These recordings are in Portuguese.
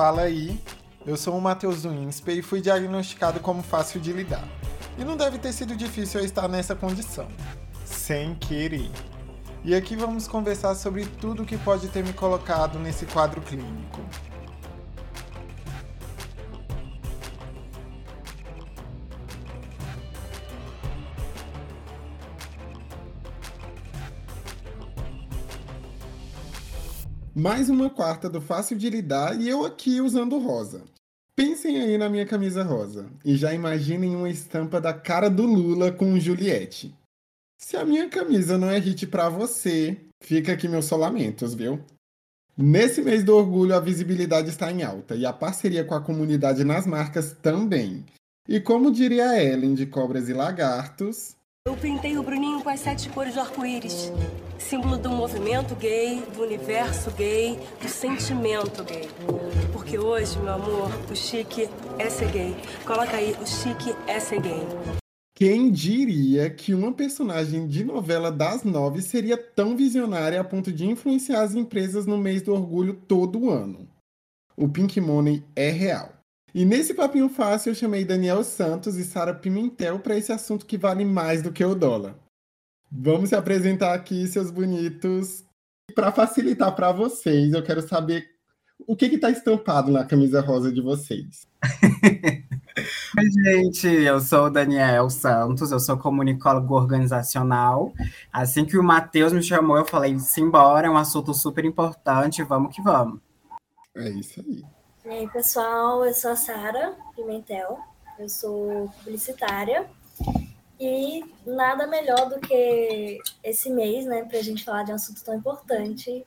fala aí. Eu sou o Matheus do INSPE e fui diagnosticado como fácil de lidar. E não deve ter sido difícil eu estar nessa condição. Sem querer. E aqui vamos conversar sobre tudo que pode ter me colocado nesse quadro clínico. Mais uma quarta do Fácil de Lidar e eu aqui usando rosa. Pensem aí na minha camisa rosa e já imaginem uma estampa da cara do Lula com Juliette. Se a minha camisa não é hit para você, fica aqui meus solamentos, viu? Nesse mês do orgulho, a visibilidade está em alta e a parceria com a comunidade nas marcas também. E como diria Ellen de Cobras e Lagartos, eu pintei o Bruninho com as sete cores do arco-íris. Símbolo do movimento gay, do universo gay, do sentimento gay. Porque hoje, meu amor, o chique é ser gay. Coloca aí, o chique é ser gay. Quem diria que uma personagem de novela das nove seria tão visionária a ponto de influenciar as empresas no mês do orgulho todo ano? O Pink Money é real. E nesse papinho fácil eu chamei Daniel Santos e Sara Pimentel para esse assunto que vale mais do que o dólar. Vamos se apresentar aqui, seus bonitos. Para facilitar para vocês, eu quero saber o que está estampado na camisa rosa de vocês. Oi, gente, eu sou o Daniel Santos, eu sou comunicólogo organizacional. Assim que o Matheus me chamou, eu falei: simbora, é um assunto super importante, vamos que vamos. É isso aí. E aí, pessoal, eu sou a Sara Pimentel, eu sou publicitária e nada melhor do que esse mês, né, para a gente falar de um assunto tão importante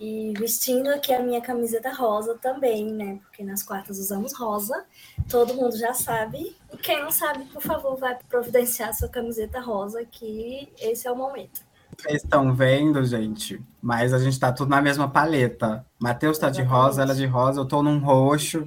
e vestindo aqui a minha camiseta rosa também, né, porque nas quartas usamos rosa, todo mundo já sabe. E quem não sabe, por favor, vai providenciar sua camiseta rosa, que esse é o momento. Vocês estão vendo, gente? Mas a gente tá tudo na mesma paleta. Matheus tá de rosa, ela de rosa, eu tô num roxo.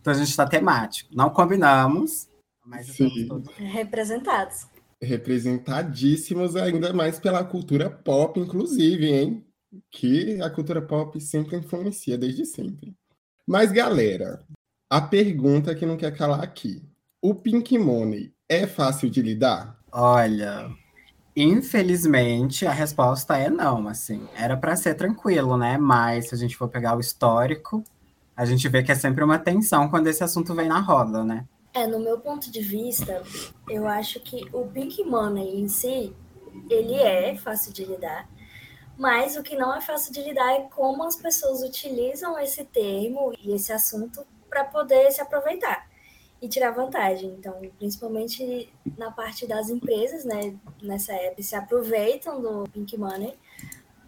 Então a gente tá temático. Não combinamos, mas estamos todos representados. Representadíssimos ainda mais pela cultura pop, inclusive, hein? Que a cultura pop sempre influencia desde sempre. Mas, galera, a pergunta que não quer calar aqui. O Pink Money é fácil de lidar? Olha, Infelizmente, a resposta é não, assim. Era para ser tranquilo, né? Mas se a gente for pegar o histórico, a gente vê que é sempre uma tensão quando esse assunto vem na roda, né? É, no meu ponto de vista, eu acho que o Pink Money em si, ele é fácil de lidar, mas o que não é fácil de lidar é como as pessoas utilizam esse termo e esse assunto para poder se aproveitar e tirar vantagem. Então, principalmente na parte das empresas, né, nessa época, se aproveitam do Pink Money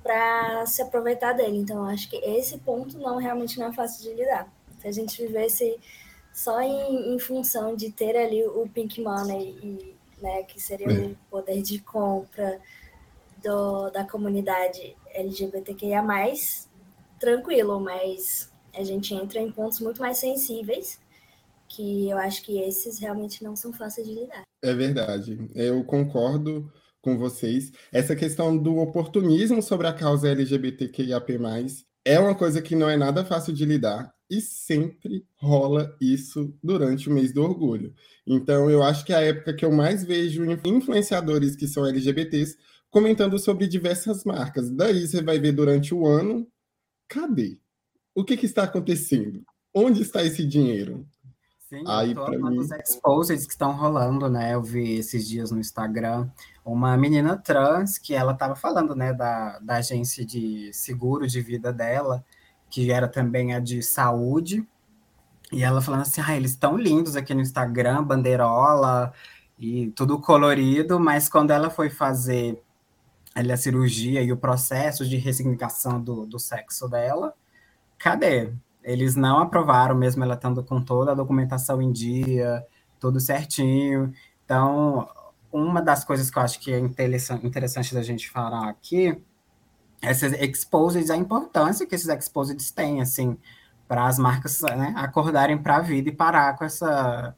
para se aproveitar dele. Então, acho que esse ponto não realmente não é fácil de lidar. Se a gente vivesse só em, em função de ter ali o Pink Money e, né, que seria o poder de compra do, da comunidade LGBTQIA+, tranquilo, mas a gente entra em pontos muito mais sensíveis que eu acho que esses realmente não são fáceis de lidar. É verdade. Eu concordo com vocês. Essa questão do oportunismo sobre a causa LGBTQIAP+, é uma coisa que não é nada fácil de lidar e sempre rola isso durante o mês do orgulho. Então, eu acho que é a época que eu mais vejo influenciadores que são LGBTs comentando sobre diversas marcas. Daí você vai ver durante o ano, cadê? O que, que está acontecendo? Onde está esse dinheiro? Sim, Aí, todos mim... os exposes que estão rolando, né? Eu vi esses dias no Instagram uma menina trans que ela estava falando, né, da, da agência de seguro de vida dela, que era também a de saúde, e ela falando assim, ah, eles estão lindos aqui no Instagram, bandeirola e tudo colorido, mas quando ela foi fazer ali, a cirurgia e o processo de ressignificação do, do sexo dela, cadê? Eles não aprovaram, mesmo ela estando com toda a documentação em dia, tudo certinho. Então, uma das coisas que eu acho que é interessante da gente falar aqui, essas exposeds, a importância que esses exposeds têm, assim, para as marcas né, acordarem para a vida e parar com essa,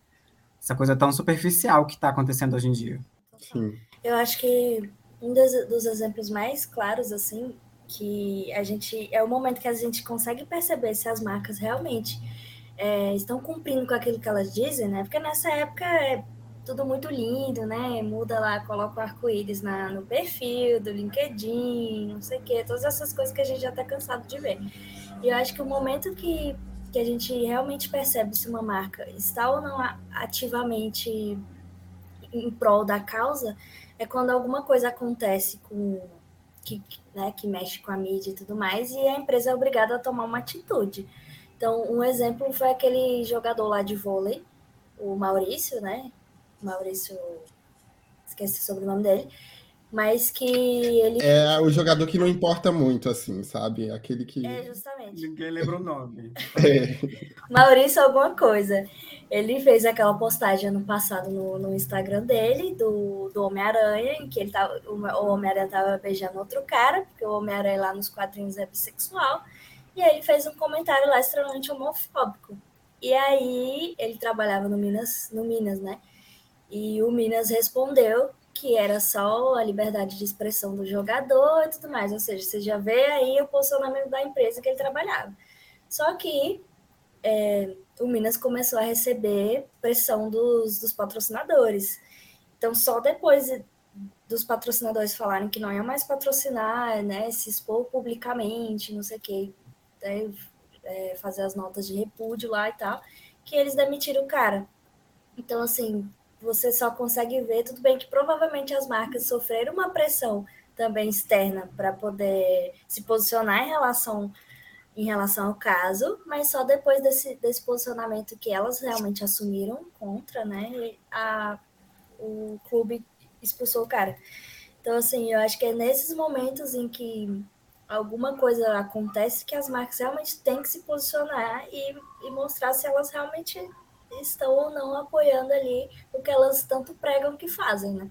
essa coisa tão superficial que está acontecendo hoje em dia. Sim. Eu acho que um dos, dos exemplos mais claros, assim, que a gente é o momento que a gente consegue perceber se as marcas realmente é, estão cumprindo com aquilo que elas dizem, né? Porque nessa época é tudo muito lindo, né? Muda lá, coloca o arco-íris no perfil do LinkedIn, não sei o quê, todas essas coisas que a gente já está cansado de ver. E eu acho que o momento que, que a gente realmente percebe se uma marca está ou não ativamente em prol da causa é quando alguma coisa acontece com que, né, que mexe com a mídia e tudo mais, e a empresa é obrigada a tomar uma atitude. Então, um exemplo foi aquele jogador lá de vôlei, o Maurício, né? Maurício, esqueci sobre o sobrenome dele, mas que ele. É o jogador que não importa muito, assim, sabe? Aquele que. É, justamente. Ninguém lembra o nome. É. Maurício, alguma coisa. Ele fez aquela postagem ano passado no, no Instagram dele, do, do Homem-Aranha, em que ele tava, o Homem-Aranha tava beijando outro cara, porque o Homem-Aranha lá nos quadrinhos é bissexual. E aí ele fez um comentário lá extremamente homofóbico. E aí ele trabalhava no Minas, no Minas, né? E o Minas respondeu que era só a liberdade de expressão do jogador e tudo mais. Ou seja, você já vê aí o posicionamento da empresa que ele trabalhava. Só que é, o Minas começou a receber pressão dos, dos patrocinadores. Então, só depois dos patrocinadores falarem que não iam mais patrocinar, né, se expor publicamente, não sei o quê, né, é, fazer as notas de repúdio lá e tal, que eles demitiram o cara. Então, assim, você só consegue ver, tudo bem que provavelmente as marcas sofreram uma pressão também externa para poder se posicionar em relação em relação ao caso, mas só depois desse, desse posicionamento que elas realmente assumiram contra, né, a, o clube expulsou o cara. Então, assim, eu acho que é nesses momentos em que alguma coisa acontece que as marcas realmente têm que se posicionar e, e mostrar se elas realmente estão ou não apoiando ali o que elas tanto pregam que fazem, né?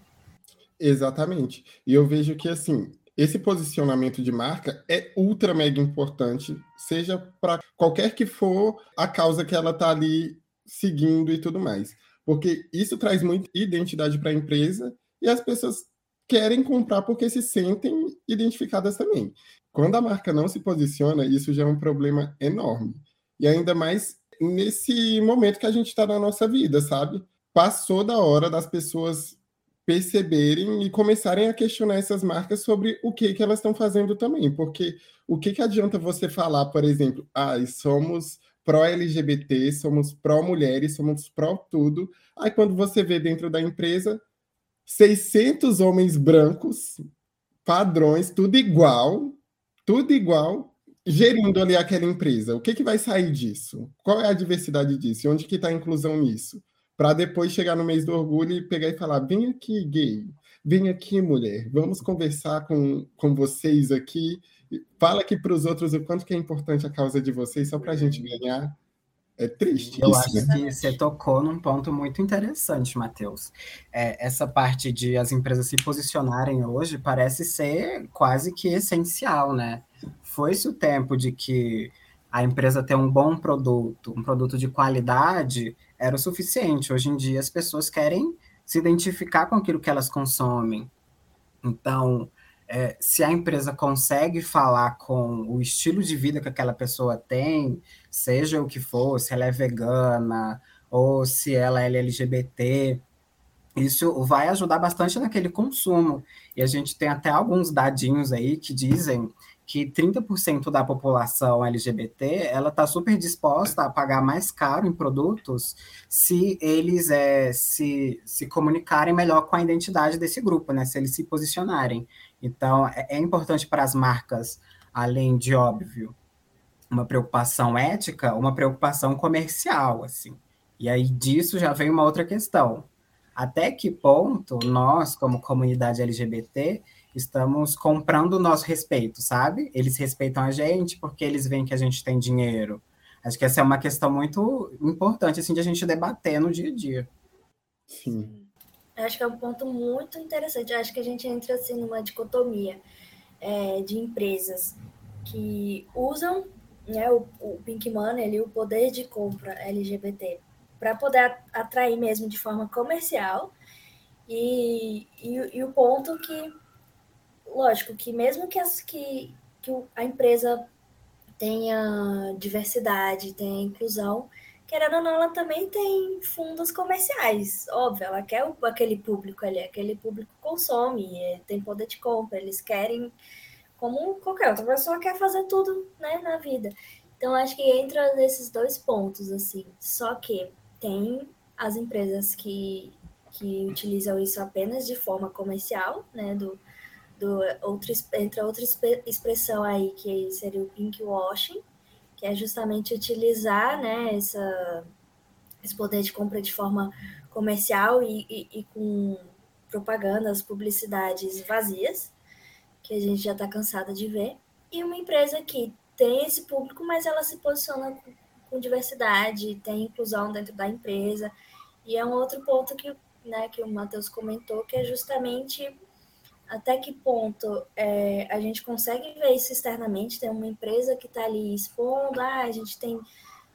Exatamente. E eu vejo que, assim, esse posicionamento de marca é ultra mega importante, seja para qualquer que for a causa que ela está ali seguindo e tudo mais. Porque isso traz muita identidade para a empresa e as pessoas querem comprar porque se sentem identificadas também. Quando a marca não se posiciona, isso já é um problema enorme. E ainda mais nesse momento que a gente está na nossa vida, sabe? Passou da hora das pessoas perceberem e começarem a questionar essas marcas sobre o que, que elas estão fazendo também. Porque o que, que adianta você falar, por exemplo, ah, somos pró-LGBT, somos pró-mulheres, somos pró-tudo. Aí quando você vê dentro da empresa 600 homens brancos, padrões, tudo igual, tudo igual, gerindo ali aquela empresa. O que, que vai sair disso? Qual é a diversidade disso? Onde que está a inclusão nisso? Para depois chegar no mês do orgulho e pegar e falar: vem aqui, gay, vem aqui, mulher, vamos conversar com, com vocês aqui. Fala aqui para os outros o quanto que é importante a causa de vocês, só para a gente ganhar. É triste. Eu isso, acho né? que você tocou num ponto muito interessante, Matheus. É, essa parte de as empresas se posicionarem hoje parece ser quase que essencial, né? Foi-se o tempo de que a empresa ter um bom produto, um produto de qualidade, era o suficiente. Hoje em dia, as pessoas querem se identificar com aquilo que elas consomem. Então, é, se a empresa consegue falar com o estilo de vida que aquela pessoa tem, seja o que for, se ela é vegana ou se ela é LGBT, isso vai ajudar bastante naquele consumo. E a gente tem até alguns dadinhos aí que dizem que 30% da população LGBT ela está super disposta a pagar mais caro em produtos se eles é, se, se comunicarem melhor com a identidade desse grupo, né? Se eles se posicionarem. Então, é, é importante para as marcas, além de óbvio, uma preocupação ética, uma preocupação comercial, assim. E aí disso já vem uma outra questão. Até que ponto nós, como comunidade LGBT, estamos comprando o nosso respeito, sabe? Eles respeitam a gente porque eles veem que a gente tem dinheiro. Acho que essa é uma questão muito importante, assim, de a gente debater no dia a dia. Sim. Acho que é um ponto muito interessante. Acho que a gente entra, assim, numa dicotomia é, de empresas que usam né, o, o Pink Money, ali, o poder de compra LGBT, para poder atrair mesmo de forma comercial, e, e, e o ponto que lógico que mesmo que, as, que, que a empresa tenha diversidade, tenha inclusão, querendo ou não, ela também tem fundos comerciais. Óbvio, ela quer aquele público ali, aquele público consome, é, tem poder de compra, eles querem, como qualquer outra pessoa quer fazer tudo né, na vida. Então, acho que entra nesses dois pontos, assim. Só que tem as empresas que, que utilizam isso apenas de forma comercial, né? Do, do outro, entre outra expressão aí, que seria o pink washing, que é justamente utilizar né, essa, esse poder de compra de forma comercial e, e, e com propagandas, publicidades vazias, que a gente já está cansada de ver, e uma empresa que tem esse público, mas ela se posiciona com, com diversidade, tem inclusão dentro da empresa, e é um outro ponto que, né, que o Matheus comentou, que é justamente até que ponto é, a gente consegue ver isso externamente? Tem uma empresa que está ali expondo, ah, a gente tem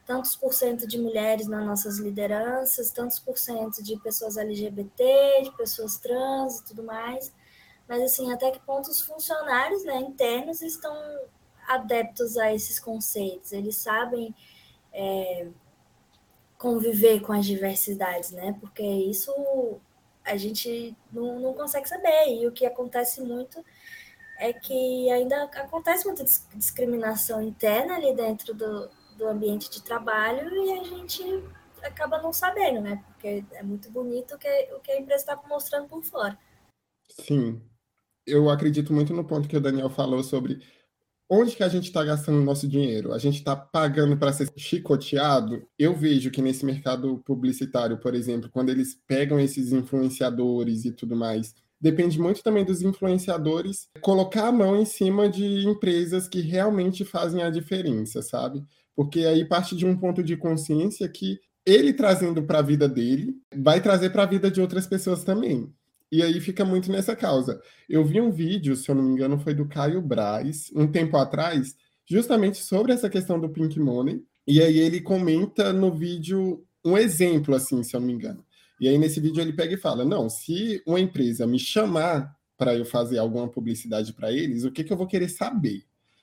tantos por cento de mulheres nas nossas lideranças, tantos por cento de pessoas LGBT, de pessoas trans e tudo mais. Mas, assim, até que ponto os funcionários né, internos estão adeptos a esses conceitos? Eles sabem é, conviver com as diversidades, né? Porque isso a gente não, não consegue saber. E o que acontece muito é que ainda acontece muita discriminação interna ali dentro do, do ambiente de trabalho e a gente acaba não sabendo, né? Porque é muito bonito o que, o que a empresa está mostrando por fora. Sim. Eu acredito muito no ponto que o Daniel falou sobre onde que a gente está gastando o nosso dinheiro? A gente está pagando para ser chicoteado? Eu vejo que nesse mercado publicitário, por exemplo, quando eles pegam esses influenciadores e tudo mais, depende muito também dos influenciadores colocar a mão em cima de empresas que realmente fazem a diferença, sabe? Porque aí parte de um ponto de consciência que ele trazendo para a vida dele vai trazer para a vida de outras pessoas também. E aí fica muito nessa causa. Eu vi um vídeo, se eu não me engano, foi do Caio Braz, um tempo atrás, justamente sobre essa questão do Pink Money. E aí ele comenta no vídeo um exemplo, assim, se eu não me engano. E aí nesse vídeo ele pega e fala: não, se uma empresa me chamar para eu fazer alguma publicidade para eles, o que, que eu vou querer saber?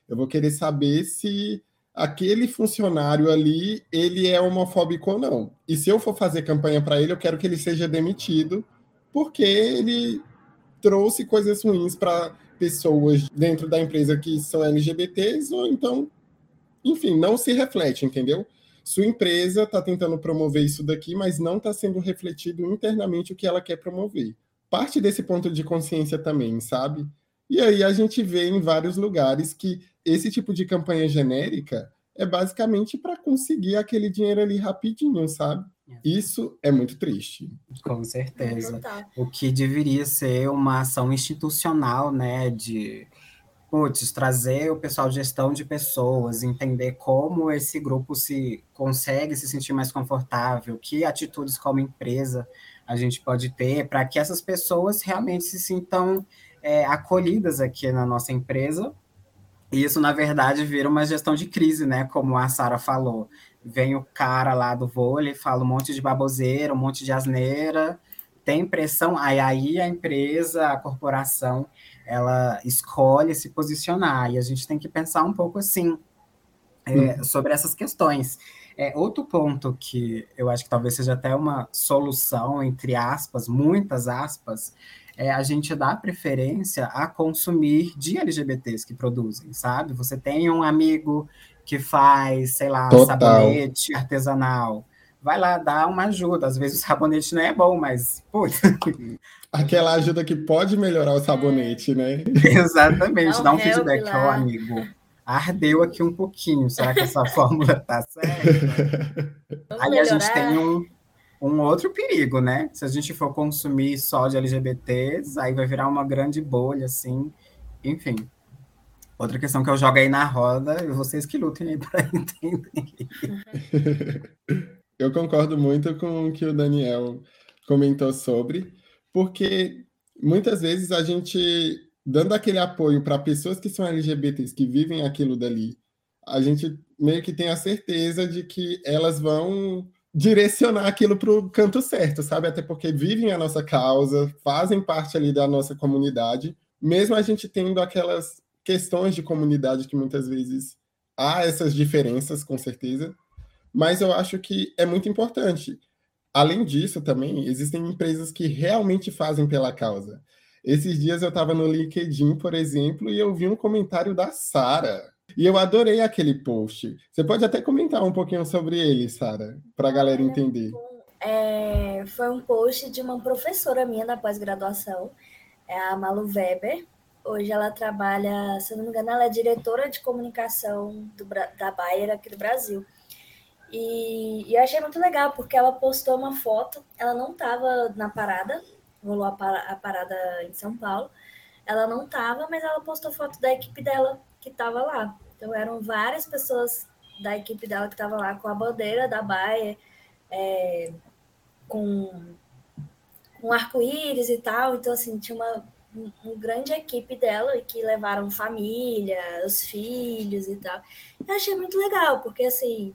Eu vou querer saber se aquele funcionário ali ele é homofóbico ou não. E se eu for fazer campanha para ele, eu quero que ele seja demitido porque ele trouxe coisas ruins para pessoas dentro da empresa que são LGBTs, ou então, enfim, não se reflete, entendeu? Sua empresa está tentando promover isso daqui, mas não está sendo refletido internamente o que ela quer promover. Parte desse ponto de consciência também, sabe? E aí a gente vê em vários lugares que esse tipo de campanha genérica é basicamente para conseguir aquele dinheiro ali rapidinho, sabe? Isso é muito triste. Com certeza. O que deveria ser uma ação institucional, né, de putz, trazer o pessoal de gestão de pessoas, entender como esse grupo se consegue se sentir mais confortável, que atitudes como empresa a gente pode ter para que essas pessoas realmente se sintam é, acolhidas aqui na nossa empresa. E isso, na verdade, vira uma gestão de crise, né? Como a Sara falou vem o cara lá do vôlei, fala um monte de baboseira, um monte de asneira, tem pressão, aí, aí a empresa, a corporação, ela escolhe se posicionar, e a gente tem que pensar um pouco assim, é, uhum. sobre essas questões. É, outro ponto que eu acho que talvez seja até uma solução, entre aspas, muitas aspas, é a gente dar preferência a consumir de LGBTs que produzem, sabe? Você tem um amigo que faz, sei lá, Total. sabonete artesanal. Vai lá, dá uma ajuda. Às vezes o sabonete não é bom, mas. Putz. Aquela ajuda que pode melhorar o sabonete, né? Exatamente, dá um feedback, ó, oh, amigo. Ardeu aqui um pouquinho. Será que essa fórmula tá certa? Aí a gente tem um, um outro perigo, né? Se a gente for consumir só de LGBTs, aí vai virar uma grande bolha, assim. Enfim, Outra questão que eu jogo aí na roda, e vocês que lutem aí para entender. eu concordo muito com o que o Daniel comentou sobre, porque muitas vezes a gente, dando aquele apoio para pessoas que são LGBTs, que vivem aquilo dali, a gente meio que tem a certeza de que elas vão direcionar aquilo para o canto certo, sabe? Até porque vivem a nossa causa, fazem parte ali da nossa comunidade, mesmo a gente tendo aquelas questões de comunidade que muitas vezes há essas diferenças, com certeza, mas eu acho que é muito importante. Além disso, também existem empresas que realmente fazem pela causa. Esses dias eu estava no LinkedIn, por exemplo, e eu vi um comentário da Sara. E eu adorei aquele post. Você pode até comentar um pouquinho sobre ele, Sara, para a galera entender. É, foi um post de uma professora minha da pós-graduação, é a Malu Weber. Hoje ela trabalha, se não me engano, ela é diretora de comunicação do, da Bayer aqui do Brasil. E, e eu achei muito legal, porque ela postou uma foto, ela não estava na parada, rolou a, a parada em São Paulo, ela não estava, mas ela postou foto da equipe dela que estava lá. Então eram várias pessoas da equipe dela que estavam lá com a bandeira da Baia, é, com, com arco-íris e tal. Então, assim, tinha uma, uma grande equipe dela que levaram família, os filhos e tal. Eu achei muito legal, porque assim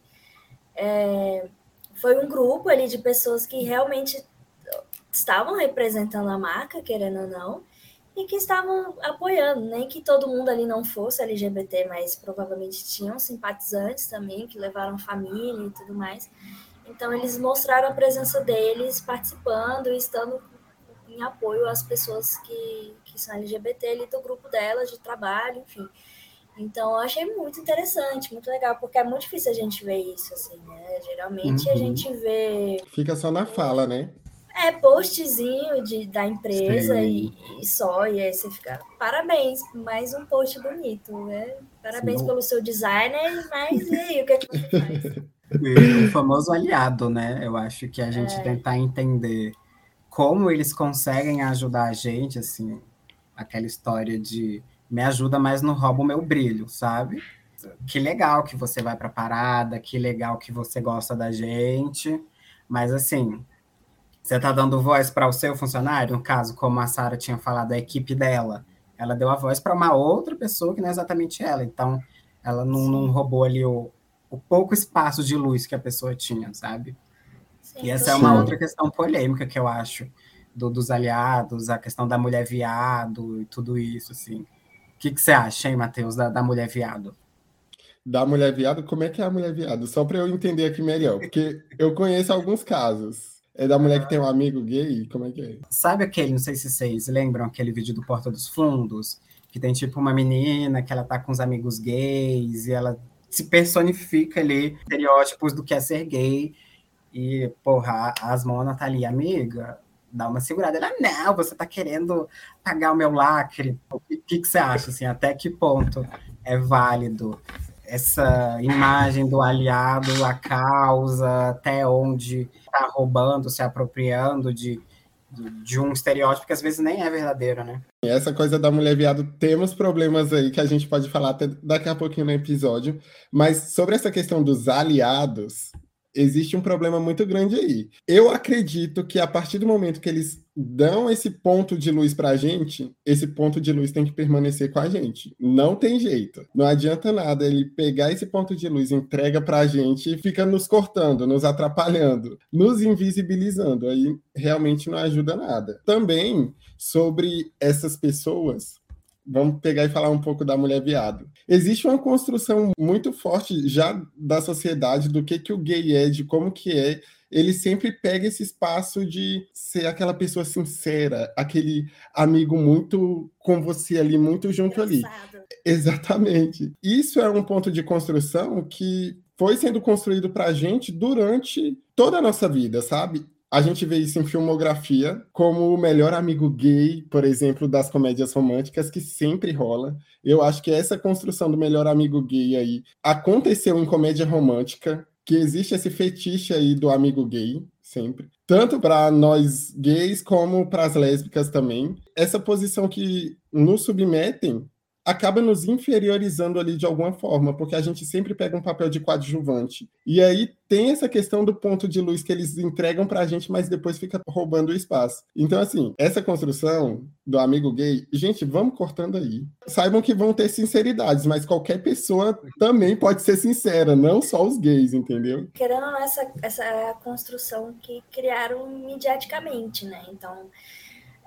é, foi um grupo ali de pessoas que realmente estavam representando a marca, querendo ou não, e que estavam apoiando, nem que todo mundo ali não fosse LGBT, mas provavelmente tinham simpatizantes também, que levaram família e tudo mais. Então, eles mostraram a presença deles participando e estando em apoio às pessoas que, que são LGBT ali do grupo delas, de trabalho, enfim. Então, eu achei muito interessante, muito legal, porque é muito difícil a gente ver isso, assim, né? Geralmente uhum. a gente vê. Fica só na fala, né? É, postzinho de, da empresa e, e, só, e aí você fica, parabéns, mais um post bonito, né? Parabéns Sim. pelo seu designer, mas e aí, o que é que você faz? O famoso aliado, né? Eu acho que a gente é. tentar entender como eles conseguem ajudar a gente, assim, aquela história de me ajuda, mas não rouba o meu brilho, sabe? Que legal que você vai pra parada, que legal que você gosta da gente, mas assim, você está dando voz para o seu funcionário, no caso, como a Sara tinha falado, a equipe dela. Ela deu a voz para uma outra pessoa que não é exatamente ela. Então, ela não, não roubou ali o, o, pouco espaço de luz que a pessoa tinha, sabe? Sim, e essa é uma outra questão polêmica que eu acho do, dos aliados, a questão da mulher viado e tudo isso, assim. O que, que você acha, hein, Matheus, da, da mulher viado? Da mulher viado? Como é que é a mulher viado? Só para eu entender aqui melhor, porque eu conheço alguns casos. É da mulher que tem um amigo gay? Como é que é? Sabe aquele, não sei se vocês lembram, aquele vídeo do Porta dos Fundos? Que tem tipo uma menina que ela tá com os amigos gays e ela se personifica ali, estereótipos do que é ser gay. E, porra, as Mona tá ali, amiga, dá uma segurada. Ela, não, você tá querendo pagar o meu lacre. O que, que, que você acha, assim, até que ponto é válido essa imagem do aliado à causa, até onde está roubando, se apropriando de, de, de, um estereótipo que às vezes nem é verdadeiro, né? Essa coisa da mulher viado, temos problemas aí que a gente pode falar até daqui a pouquinho no episódio, mas sobre essa questão dos aliados, existe um problema muito grande aí. Eu acredito que a partir do momento que eles dão esse ponto de luz para a gente, esse ponto de luz tem que permanecer com a gente. Não tem jeito. Não adianta nada ele pegar esse ponto de luz, entrega para a gente e fica nos cortando, nos atrapalhando, nos invisibilizando. Aí realmente não ajuda nada. Também sobre essas pessoas vamos pegar e falar um pouco da mulher viado. Existe uma construção muito forte já da sociedade do que, que o gay é, de como que é. Ele sempre pega esse espaço de ser aquela pessoa sincera, aquele amigo muito com você ali, muito junto ali. Exatamente. Isso é um ponto de construção que foi sendo construído para a gente durante toda a nossa vida, sabe? A gente vê isso em filmografia, como o melhor amigo gay, por exemplo, das comédias românticas, que sempre rola. Eu acho que essa construção do melhor amigo gay aí aconteceu em comédia romântica, que existe esse fetiche aí do amigo gay, sempre. Tanto para nós gays como para as lésbicas também. Essa posição que nos submetem acaba nos inferiorizando ali de alguma forma, porque a gente sempre pega um papel de coadjuvante. E aí tem essa questão do ponto de luz que eles entregam pra gente, mas depois fica roubando o espaço. Então, assim, essa construção do amigo gay, gente, vamos cortando aí. Saibam que vão ter sinceridades, mas qualquer pessoa também pode ser sincera, não só os gays, entendeu? Querendo essa, essa construção que criaram mediaticamente, né? Então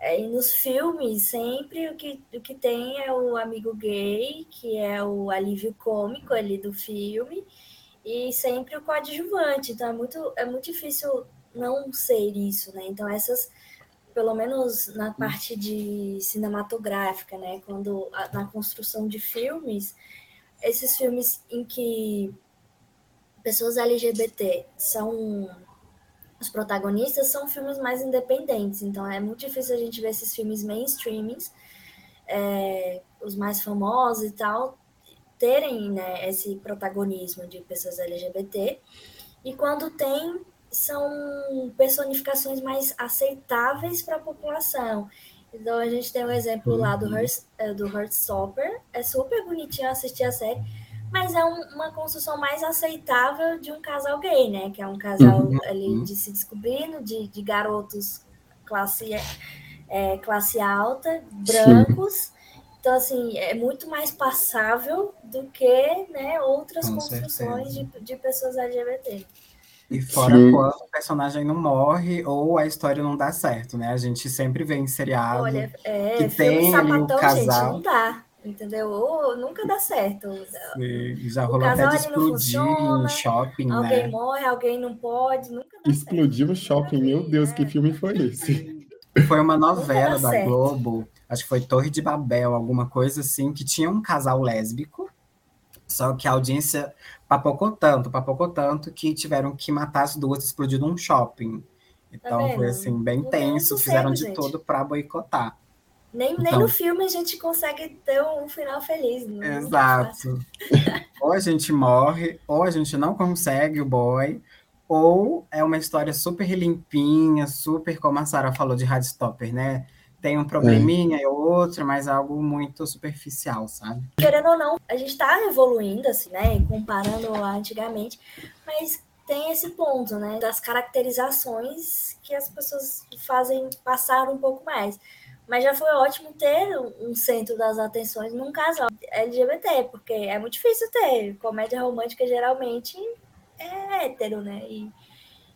É, e nos filmes, sempre o que, o que tem é o amigo gay, que é o alívio cômico ali do filme, e sempre o coadjuvante. Então é muito, é muito difícil não ser isso, né? Então essas, pelo menos na parte de cinematográfica, né? Quando na construção de filmes, esses filmes em que pessoas LGBT são os protagonistas são filmes mais independentes, então é muito difícil a gente ver esses filmes mainstreamings, é, os mais famosos e tal, terem né, esse protagonismo de pessoas LGBT. E quando tem, são personificações mais aceitáveis para a população. Então a gente tem um exemplo lá do, uhum. Hearst, é, do Heartstopper, é super bonitinho assistir a série, mas é um, uma construção mais aceitável de um casal gay, né? Que é um casal uhum. ali de se descobrindo, de, de garotos classe, é, classe alta, brancos. Sim. Então, assim, é muito mais passável do que né, outras Com construções de, de pessoas LGBT. E fora Sim. quando o personagem não morre ou a história não dá certo, né? A gente sempre vê em seriado Olha, é, que tem ali o casal. Gente, não dá entendeu? Ou nunca dá certo. Sim, já rolou até de explodir em shopping, alguém né? morre, alguém não pode, nunca dá Explodiu no shopping, meu Deus, que filme foi esse? Foi uma novela da certo. Globo, acho que foi Torre de Babel, alguma coisa assim, que tinha um casal lésbico, só que a audiência papocou tanto, papocou tanto, que tiveram que matar as duas explodindo um shopping. Então tá foi assim, bem não tenso, fizeram de gente. tudo para boicotar. Nem, então, nem no filme a gente consegue ter um final feliz. Né? Exato. ou a gente morre, ou a gente não consegue o boy, ou é uma história super limpinha, super, como a Sara falou de Hardstopper, né? Tem um probleminha é. e outro, mas algo muito superficial, sabe? Querendo ou não, a gente está evoluindo, assim, né? Comparando antigamente, mas tem esse ponto, né? Das caracterizações que as pessoas fazem passar um pouco mais. Mas já foi ótimo ter um centro das atenções num casal LGBT, porque é muito difícil ter. Comédia romântica geralmente é hétero, né? E,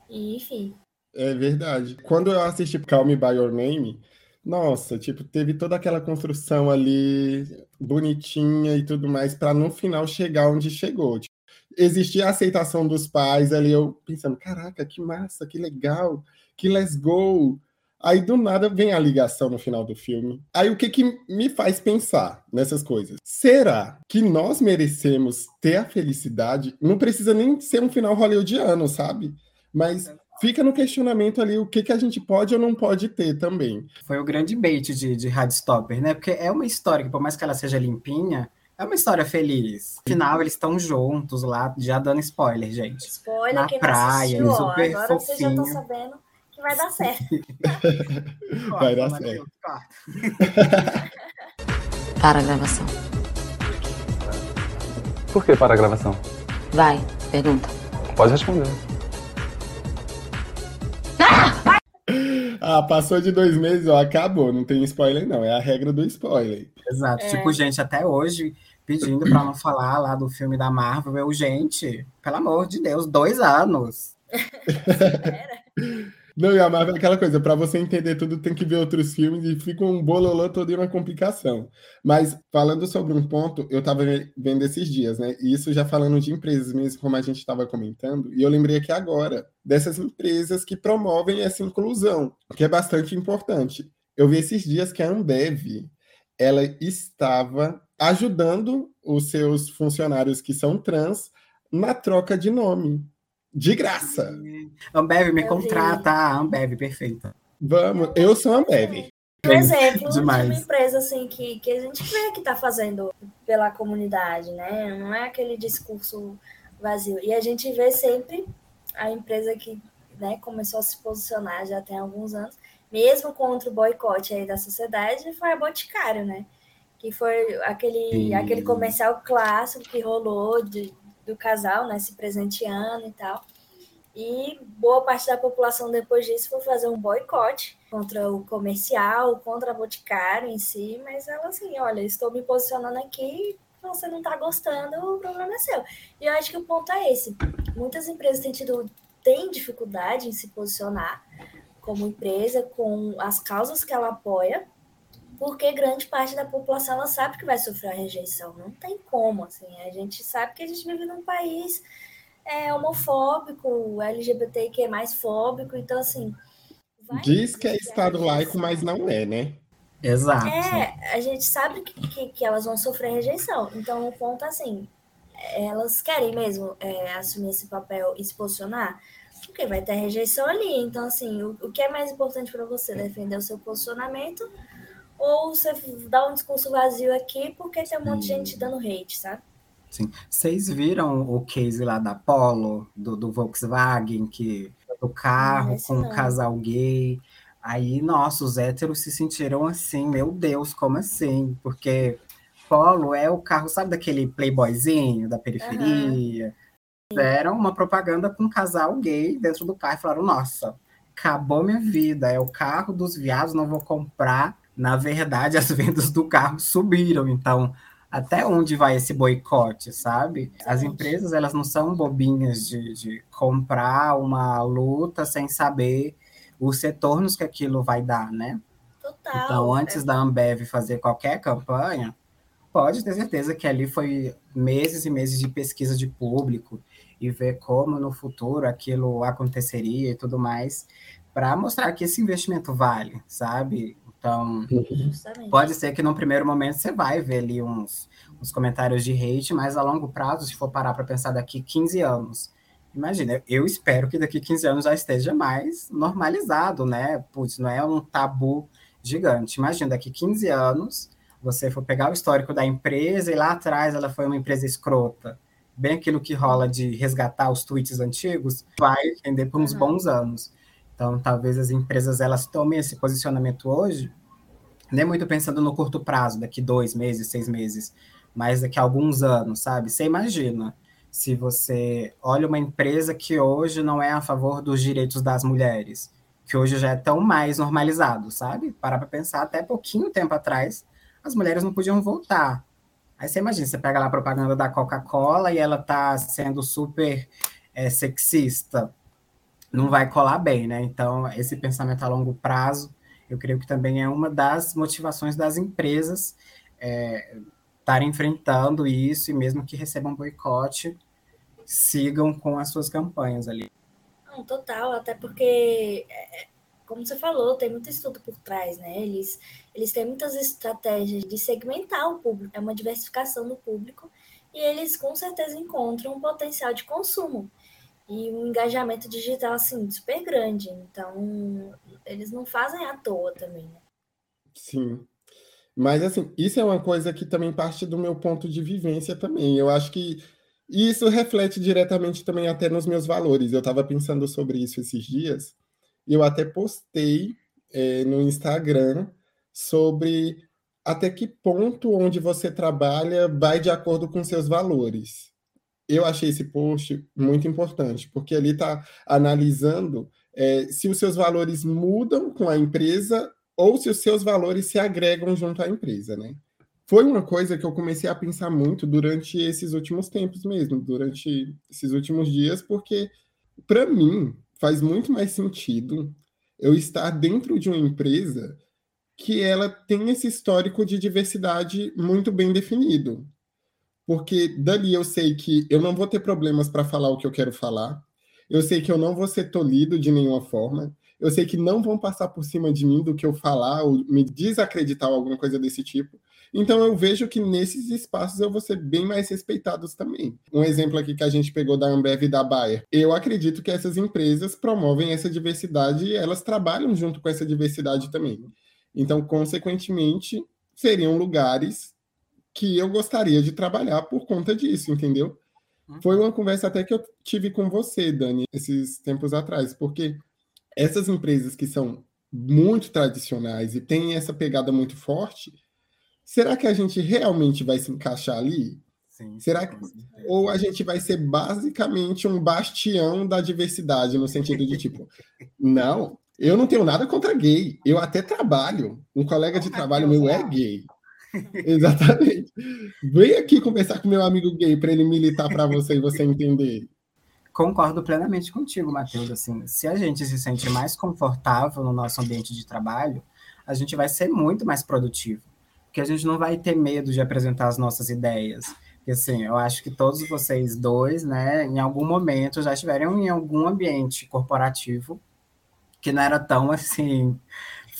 e enfim. É verdade. Quando eu assisti Call Me By Your Name, nossa, tipo, teve toda aquela construção ali bonitinha e tudo mais para no final chegar onde chegou. Tipo, existia a aceitação dos pais ali, eu pensando, caraca, que massa, que legal, que let's go. Aí do nada vem a ligação no final do filme. Aí o que que me faz pensar nessas coisas? Será que nós merecemos ter a felicidade? Não precisa nem ser um final hollywoodiano, sabe? Mas fica no questionamento ali o que, que a gente pode ou não pode ter também. Foi o grande bait de, de Hardstopper, né? Porque é uma história que, por mais que ela seja limpinha, é uma história feliz. No final, eles estão juntos lá, já dando spoiler, gente. Spoiler, Na praia, assistiu, super Agora fofinho. vocês já estão sabendo vai dar certo. vai dar certo. Para a gravação. Por que para a gravação? Vai, pergunta. Pode responder. Ah, passou de dois meses, ó, acabou. Não tem spoiler, não. É a regra do spoiler. Exato. É. Tipo, gente, até hoje, pedindo pra não falar lá do filme da Marvel, eu, gente, pelo amor de Deus, dois anos. Não, e a Marvel é aquela coisa, para você entender tudo tem que ver outros filmes e fica um bololô todo e uma complicação. Mas falando sobre um ponto, eu estava vendo esses dias, né? E isso já falando de empresas mesmo, como a gente estava comentando, e eu lembrei aqui agora dessas empresas que promovem essa inclusão, que é bastante importante. Eu vi esses dias que a Ambev, ela estava ajudando os seus funcionários que são trans na troca de nome. De graça. Ambev, me contrata. Ah, Ambev, perfeita. Vamos, eu sou Ambev. Por exemplo, Demais. de uma empresa assim que, que a gente vê que está fazendo pela comunidade, né? Não é aquele discurso vazio. E a gente vê sempre a empresa que né, começou a se posicionar já tem alguns anos, mesmo contra o boicote aí da sociedade, foi a Boticário, né? Que foi aquele, aquele comercial clássico que rolou de, do casal, né, se presenteando e tal. E boa parte da população depois disso foi fazer um boicote contra o comercial, contra a Boticário em si, mas ela assim, olha, estou me posicionando aqui, você não está gostando, o problema é seu. E eu acho que o ponto é esse. Muitas empresas têm tido têm dificuldade em se posicionar, como empresa, com as causas que ela apoia, porque grande parte da população ela sabe que vai sofrer a rejeição. Não tem como, assim. A gente sabe que a gente vive num país é, homofóbico, LGBTQ mais fóbico, então assim. Diz que é Estado laico, mas não é, né? Exato. É, a gente sabe que, que, que, elas vão sofrer rejeição. Então, o ponto assim, elas querem mesmo é, assumir esse papel e se posicionar, porque vai ter rejeição ali. Então, assim, o, o que é mais importante para você? Defender o seu posicionamento ou você dá um discurso vazio aqui porque tem um monte de gente dando hate, sabe? Sim. Vocês viram o case lá da Polo, do, do Volkswagen, que do carro com um casal gay. Aí, nossa, os héteros se sentiram assim, meu Deus, como assim? Porque Polo é o carro, sabe daquele playboyzinho da periferia? Uhum. Fizeram uma propaganda com um casal gay dentro do carro e falaram, nossa, acabou minha vida, é o carro dos viados, não vou comprar na verdade, as vendas do carro subiram. Então, até onde vai esse boicote, sabe? As empresas, elas não são bobinhas de, de comprar uma luta sem saber os retornos que aquilo vai dar, né? Total. Então, antes é. da Ambev fazer qualquer campanha, pode ter certeza que ali foi meses e meses de pesquisa de público e ver como no futuro aquilo aconteceria e tudo mais, para mostrar que esse investimento vale, sabe? Então, Justamente. pode ser que no primeiro momento você vai ver ali uns, uns comentários de hate, mas a longo prazo, se for parar para pensar daqui 15 anos, imagina, eu espero que daqui 15 anos já esteja mais normalizado, né? Putz, não é um tabu gigante. Imagina, daqui 15 anos, você for pegar o histórico da empresa e lá atrás ela foi uma empresa escrota. Bem aquilo que rola de resgatar os tweets antigos, vai render por uns bons anos. Então, talvez as empresas elas tomem esse posicionamento hoje, nem muito pensando no curto prazo, daqui dois meses, seis meses, mas daqui a alguns anos, sabe? Você imagina se você olha uma empresa que hoje não é a favor dos direitos das mulheres, que hoje já é tão mais normalizado, sabe? Parar para pensar, até pouquinho tempo atrás, as mulheres não podiam voltar. Aí você imagina, você pega lá a propaganda da Coca-Cola e ela tá sendo super é, sexista não vai colar bem, né? Então, esse pensamento a longo prazo, eu creio que também é uma das motivações das empresas estarem é, enfrentando isso e mesmo que recebam boicote, sigam com as suas campanhas ali. Não, total, até porque, é, como você falou, tem muito estudo por trás, né? Eles, eles têm muitas estratégias de segmentar o público, é uma diversificação do público, e eles com certeza encontram um potencial de consumo e um engajamento digital assim super grande. Então, eles não fazem à toa também. Né? Sim. Mas assim, isso é uma coisa que também parte do meu ponto de vivência também. Eu acho que isso reflete diretamente também até nos meus valores. Eu estava pensando sobre isso esses dias. Eu até postei é, no Instagram sobre até que ponto onde você trabalha vai de acordo com seus valores eu achei esse post muito importante, porque ali está analisando é, se os seus valores mudam com a empresa ou se os seus valores se agregam junto à empresa, né? Foi uma coisa que eu comecei a pensar muito durante esses últimos tempos mesmo, durante esses últimos dias, porque para mim faz muito mais sentido eu estar dentro de uma empresa que ela tem esse histórico de diversidade muito bem definido porque dali eu sei que eu não vou ter problemas para falar o que eu quero falar, eu sei que eu não vou ser tolhido de nenhuma forma, eu sei que não vão passar por cima de mim do que eu falar ou me desacreditar ou alguma coisa desse tipo. Então eu vejo que nesses espaços eu vou ser bem mais respeitado também. Um exemplo aqui que a gente pegou da Ambev e da Bayer. Eu acredito que essas empresas promovem essa diversidade e elas trabalham junto com essa diversidade também. Então, consequentemente, seriam lugares que eu gostaria de trabalhar por conta disso, entendeu? Uhum. Foi uma conversa até que eu tive com você, Dani, esses tempos atrás, porque essas empresas que são muito tradicionais e têm essa pegada muito forte, será que a gente realmente vai se encaixar ali? Sim, será que ou a gente vai ser basicamente um bastião da diversidade no sentido de tipo, não, eu não tenho nada contra gay, eu até trabalho, um colega de trabalho meu é gay. Exatamente. Vem aqui conversar com meu amigo gay para ele militar para você e você entender. concordo plenamente contigo, Matheus. Assim, se a gente se sente mais confortável no nosso ambiente de trabalho, a gente vai ser muito mais produtivo, porque a gente não vai ter medo de apresentar as nossas ideias. Porque, assim, eu acho que todos vocês dois, né, em algum momento já estiveram em algum ambiente corporativo que não era tão, assim,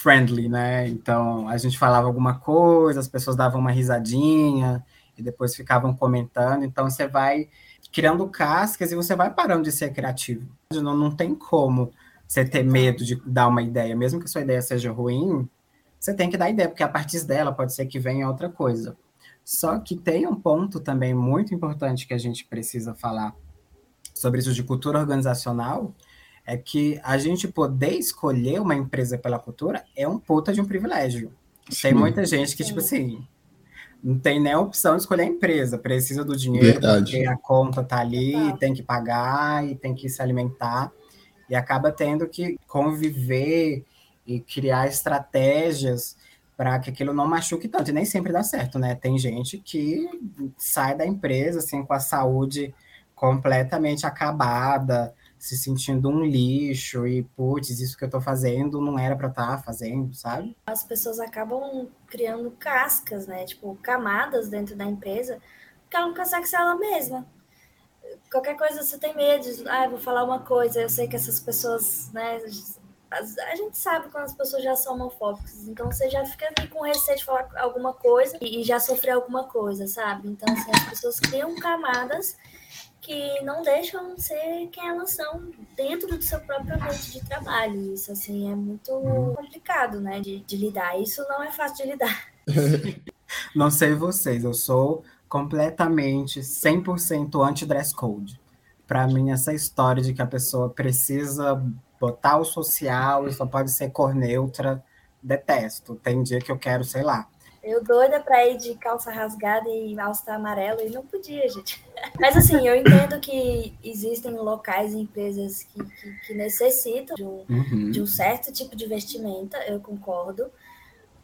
friendly, né? Então, a gente falava alguma coisa, as pessoas davam uma risadinha e depois ficavam comentando. Então, você vai criando cascas e você vai parando de ser criativo. Não, não tem como você ter medo de dar uma ideia, mesmo que sua ideia seja ruim, você tem que dar ideia, porque a partir dela pode ser que venha outra coisa. Só que tem um ponto também muito importante que a gente precisa falar sobre isso de cultura organizacional, é que a gente poder escolher uma empresa pela cultura é um puta de um privilégio. Sim. Tem muita gente que, tipo assim, não tem nem a opção de escolher a empresa, precisa do dinheiro, Verdade. porque a conta tá ali, é. tem que pagar e tem que se alimentar, e acaba tendo que conviver e criar estratégias para que aquilo não machuque tanto, e nem sempre dá certo, né? Tem gente que sai da empresa assim com a saúde completamente acabada, se sentindo um lixo e, putz, isso que eu tô fazendo não era para estar tá fazendo, sabe? As pessoas acabam criando cascas, né? Tipo, camadas dentro da empresa, porque ela não consegue ser ela mesma. Qualquer coisa você tem medo, ah, vou falar uma coisa, eu sei que essas pessoas, né, a gente sabe quando as pessoas já são homofóbicas, então você já fica com receio de falar alguma coisa e já sofrer alguma coisa, sabe? Então, assim, as pessoas criam camadas que não deixam ser quem elas são dentro do seu próprio ambiente de trabalho. Isso, assim, é muito complicado, né, de, de lidar. Isso não é fácil de lidar. não sei vocês, eu sou completamente 100% anti-dress code. Para mim, essa história de que a pessoa precisa botar o social e só pode ser cor neutra, detesto. Tem dia que eu quero, sei lá, eu doida para ir de calça rasgada e alça amarelo e não podia, gente. Mas assim, eu entendo que existem locais e empresas que, que, que necessitam de um, uhum. de um certo tipo de vestimenta, eu concordo.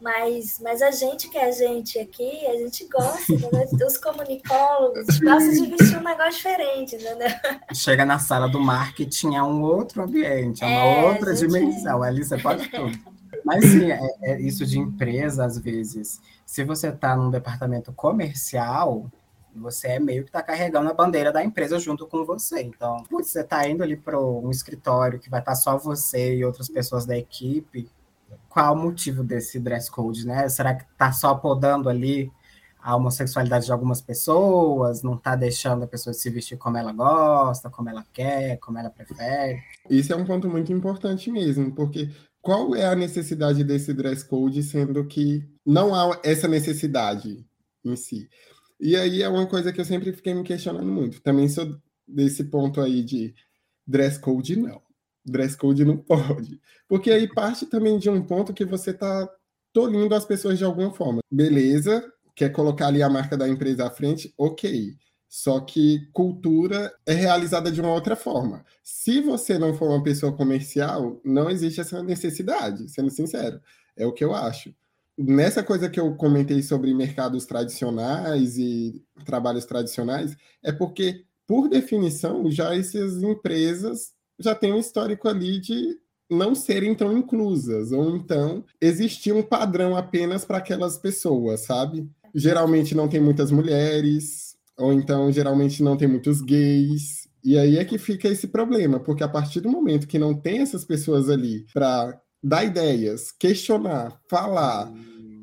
Mas, mas a gente que é a gente aqui, a gente gosta, né? Os comunicólogos gostam de vestir um negócio diferente, entendeu? Chega na sala do marketing, é um outro ambiente, é uma é, outra gente... dimensão. Ali você pode tudo. Mas sim, é, é isso de empresa, às vezes. Se você está num departamento comercial, você é meio que está carregando a bandeira da empresa junto com você. Então, putz, você está indo ali para um escritório que vai estar tá só você e outras pessoas da equipe. Qual o motivo desse dress code, né? Será que está só podando ali a homossexualidade de algumas pessoas, não está deixando a pessoa se vestir como ela gosta, como ela quer, como ela prefere. Isso é um ponto muito importante mesmo, porque qual é a necessidade desse dress code, sendo que não há essa necessidade em si? E aí é uma coisa que eu sempre fiquei me questionando muito. Também sou desse ponto aí de dress code não. Dress code não pode. Porque aí parte também de um ponto que você está tolindo as pessoas de alguma forma. Beleza, quer colocar ali a marca da empresa à frente, ok. Só que cultura é realizada de uma outra forma. Se você não for uma pessoa comercial, não existe essa necessidade, sendo sincero. É o que eu acho. Nessa coisa que eu comentei sobre mercados tradicionais e trabalhos tradicionais, é porque, por definição, já essas empresas já têm um histórico ali de não serem tão inclusas, ou então existir um padrão apenas para aquelas pessoas, sabe? Geralmente não tem muitas mulheres, ou então geralmente não tem muitos gays. E aí é que fica esse problema, porque a partir do momento que não tem essas pessoas ali para dar ideias, questionar, falar,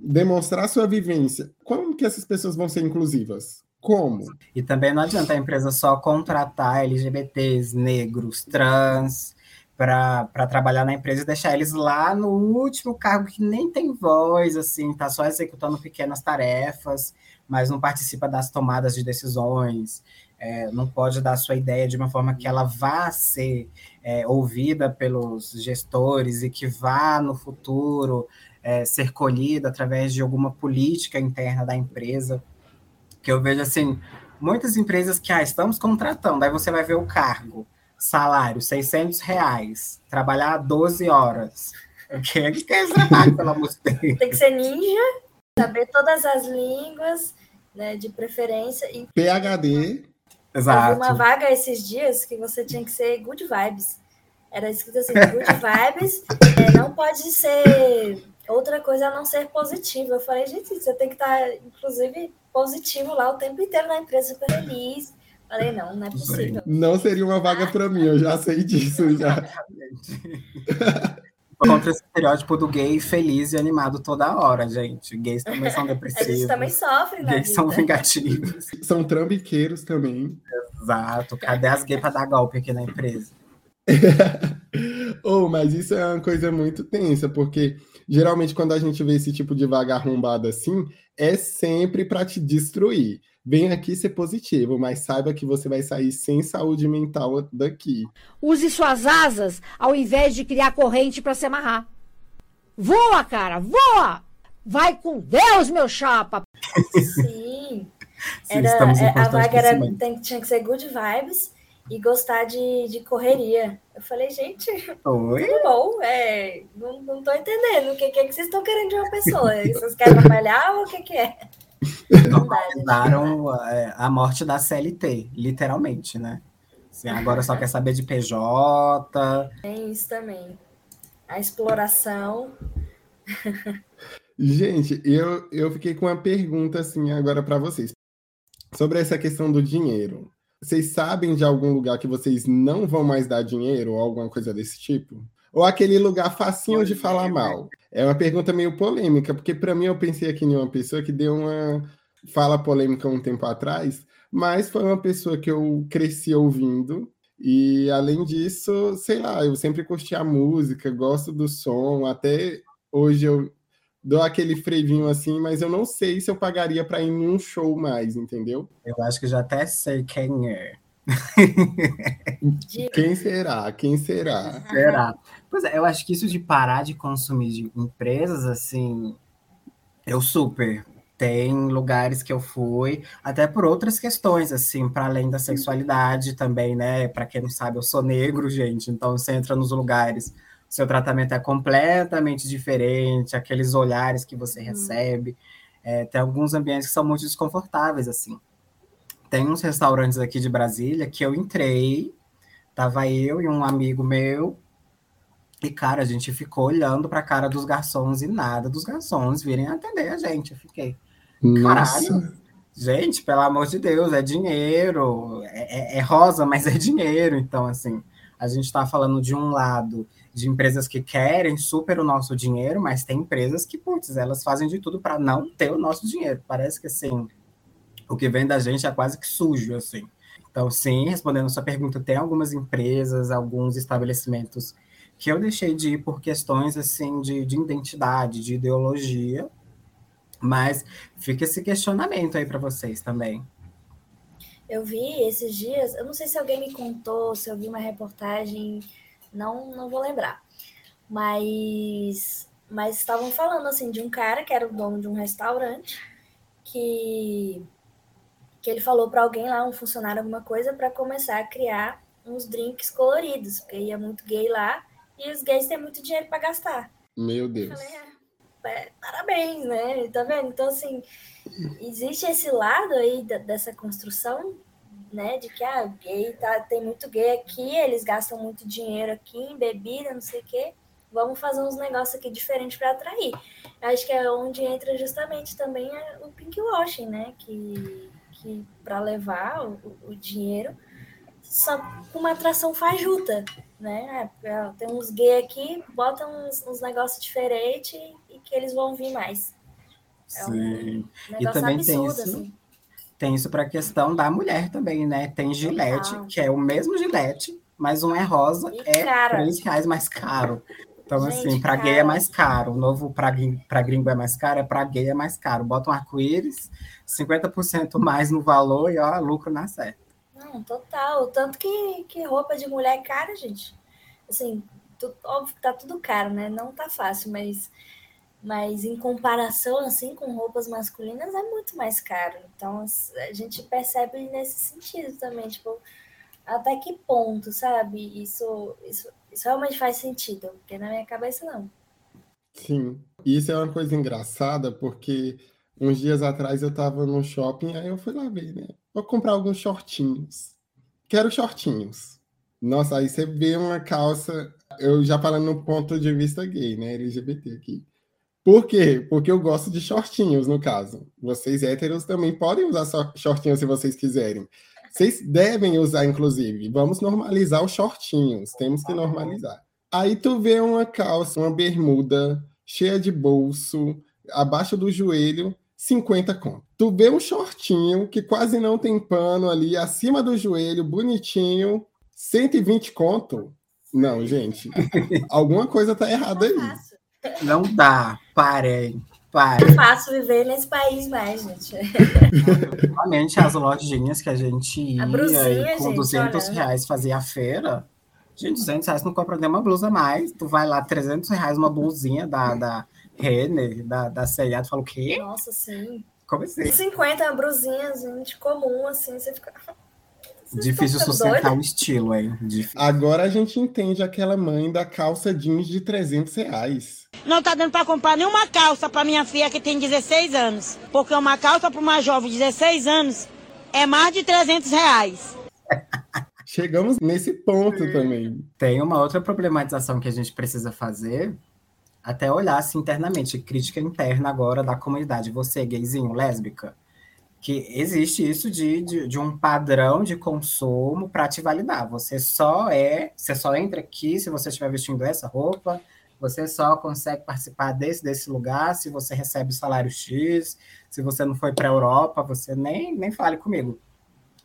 demonstrar sua vivência, como que essas pessoas vão ser inclusivas? Como? E também não adianta a empresa só contratar LGBTs, negros, trans, para trabalhar na empresa e deixar eles lá no último cargo que nem tem voz, assim, tá só executando pequenas tarefas mas não participa das tomadas de decisões, é, não pode dar sua ideia de uma forma que ela vá ser é, ouvida pelos gestores e que vá no futuro é, ser colhida através de alguma política interna da empresa. Que eu vejo assim, muitas empresas que ah, estamos contratando, aí você vai ver o cargo, salário, 600 reais, trabalhar 12 horas. Quem é que quer esse trabalho, pelo amor de Deus? Tem que ser ninja saber todas as línguas, né, de preferência. E... PHD. Exato. Uma vaga esses dias que você tinha que ser good vibes. Era escrito assim, good vibes, é, não pode ser outra coisa a não ser positiva. Eu falei, gente, você tem que estar, inclusive, positivo lá o tempo inteiro na empresa, super feliz. Falei, não, não é possível. Não seria uma vaga para mim, eu já sei disso já. Contra esse estereótipo do gay feliz e animado toda hora, gente. Gays também são A depressivos. gente também sofre, né? Gays são vingativos. São trambiqueiros também. Exato. Cadê as gays pra dar golpe aqui na empresa? oh, mas isso é uma coisa muito tensa, porque geralmente quando a gente vê esse tipo de vaga arrombada assim, é sempre para te destruir. Vem aqui ser positivo, mas saiba que você vai sair sem saúde mental daqui. Use suas asas ao invés de criar corrente para se amarrar. Voa, cara, voa! Vai com Deus, meu chapa! Sim. Sim, Era, é, a vaga era, tem- tinha que ser good vibes e gostar de, de correria. Eu falei, gente, Oi? tudo bom, é, não, não tô entendendo o que, que é que vocês estão querendo de uma pessoa. Vocês querem trabalhar ou o que, que é? Normalizaram é, a morte da CLT, literalmente, né? Assim, agora só quer saber de PJ. Tem isso também. A exploração. Gente, eu, eu fiquei com uma pergunta assim agora para vocês. Sobre essa questão do dinheiro. Vocês sabem de algum lugar que vocês não vão mais dar dinheiro ou alguma coisa desse tipo? Ou aquele lugar facinho de falar mal? É uma pergunta meio polêmica, porque para mim eu pensei aqui em uma pessoa que deu uma fala polêmica um tempo atrás, mas foi uma pessoa que eu cresci ouvindo. E além disso, sei lá, eu sempre curti a música, gosto do som, até hoje eu dou aquele frevinho assim, mas eu não sei se eu pagaria para ir num show mais, entendeu? Eu acho que já até sei quem é. Quem será? Quem será? Será? Pois é, eu acho que isso de parar de consumir de empresas, assim, eu super. Tem lugares que eu fui, até por outras questões, assim, para além da sexualidade também, né? Para quem não sabe, eu sou negro, gente, então você entra nos lugares, seu tratamento é completamente diferente, aqueles olhares que você recebe. É, tem alguns ambientes que são muito desconfortáveis, assim. Tem uns restaurantes aqui de Brasília que eu entrei, tava eu e um amigo meu, e, cara, a gente ficou olhando para a cara dos garçons e nada dos garçons virem atender a gente. Eu fiquei, Nossa, gente, pelo amor de Deus, é dinheiro, é, é- é rosa, mas é dinheiro. Então, assim, a gente está falando de um lado de empresas que querem super o nosso dinheiro, mas tem empresas que, putz, elas fazem de tudo para não ter o nosso dinheiro. Parece que, assim, o que vem da gente é quase que sujo, assim. Então, sim, respondendo a sua pergunta, tem algumas empresas, alguns estabelecimentos que eu deixei de ir por questões, assim, de, de identidade, de ideologia, mas fica esse questionamento aí para vocês também. Eu vi esses dias, eu não sei se alguém me contou, se eu vi uma reportagem, não, não vou lembrar. Mas, mas estavam falando assim de um cara que era o dono de um restaurante que que ele falou para alguém lá, um funcionário alguma coisa para começar a criar uns drinks coloridos, porque ia muito gay lá e os gays têm muito dinheiro para gastar. meu Eu Deus. falei, é, é, parabéns, né? Tá vendo? Então, assim, existe esse lado aí da- dessa construção, né? De que, ah, gay tá, tem muito gay aqui, eles gastam muito dinheiro aqui em bebida, não sei o quê. Vamos fazer uns negócios aqui diferentes para atrair. Eu Acho que é onde entra justamente também é o pink washing, né? Que, que para levar o, o- o dinheiro só com uma atração fajuta, né? É, Tem uns gay aqui, botam uns, uns negócios diferentes e que eles vão vir mais. É um Sim. negócio também tem absurdo, isso assim. Tem isso para a questão da mulher também, né? Tem Gillette, Total. que é o mesmo Gillette, mas um é rosa, E é cara. três reais mais caro. Então, Gente, assim, para gay é mais caro. O novo para gringo é mais caro, é para gay é mais caro. Bota um arco-íris, 50% mais no valor e ó, lucro na certa. Não, total. Tanto que, que roupa de mulher é cara, gente. Assim, tu- óbvio que tá tudo caro, né? Não tá fácil, mas, mas em comparação, assim, com roupas masculinas, é muito mais caro. Então, a gente percebe nesse sentido também, tipo, até que ponto, sabe? Isso, isso, isso realmente faz sentido, porque na minha cabeça não. Sim. Isso é uma coisa engraçada porque uns dias atrás eu tava no shopping, aí eu fui lá ver, né? Vou comprar alguns shortinhos. Quero shortinhos. Nossa, aí você vê uma calça, eu já falando no ponto de vista gay, né? LGBT aqui. Por quê? Porque eu gosto de shortinhos, no caso. Vocês héteros também podem usar shortinhos se vocês quiserem. Vocês devem usar, inclusive. Vamos normalizar os shortinhos. Temos que normalizar. Aí tu vê uma calça, uma bermuda cheia de bolso, abaixo do joelho, 50 conto. Tu vê um shortinho que quase não tem pano ali, acima do joelho, bonitinho, 120 conto. Não, gente. alguma coisa tá errada aí. Não dá. Parem. Parem. É fácil viver nesse país mais, gente. Realmente, as lojinhas que a gente ia A brusinha, e com gente, 200 olha. reais fazia a feira. Gente, 200 reais não compra nem uma blusa mais. Tu vai lá, 300 reais uma blusinha da, da Renner, da, da C&A. Tu fala o quê? Nossa, sim. Como assim? 50 é uma brusinha, gente, comum, assim, você fica. Vocês Difícil sustentar o estilo, hein? Difícil. Agora a gente entende aquela mãe da calça jeans de 300 reais. Não tá dando pra comprar nenhuma calça pra minha filha que tem 16 anos. Porque uma calça pra uma jovem de 16 anos é mais de 300 reais. Chegamos nesse ponto também. Tem uma outra problematização que a gente precisa fazer, até olhar assim, internamente, crítica interna agora da comunidade. Você, gayzinho, lésbica, que existe isso de, de, de um padrão de consumo para te validar. Você só é, você só entra aqui se você estiver vestindo essa roupa, você só consegue participar desse, desse lugar se você recebe salário X, se você não foi para a Europa, você nem, nem fale comigo.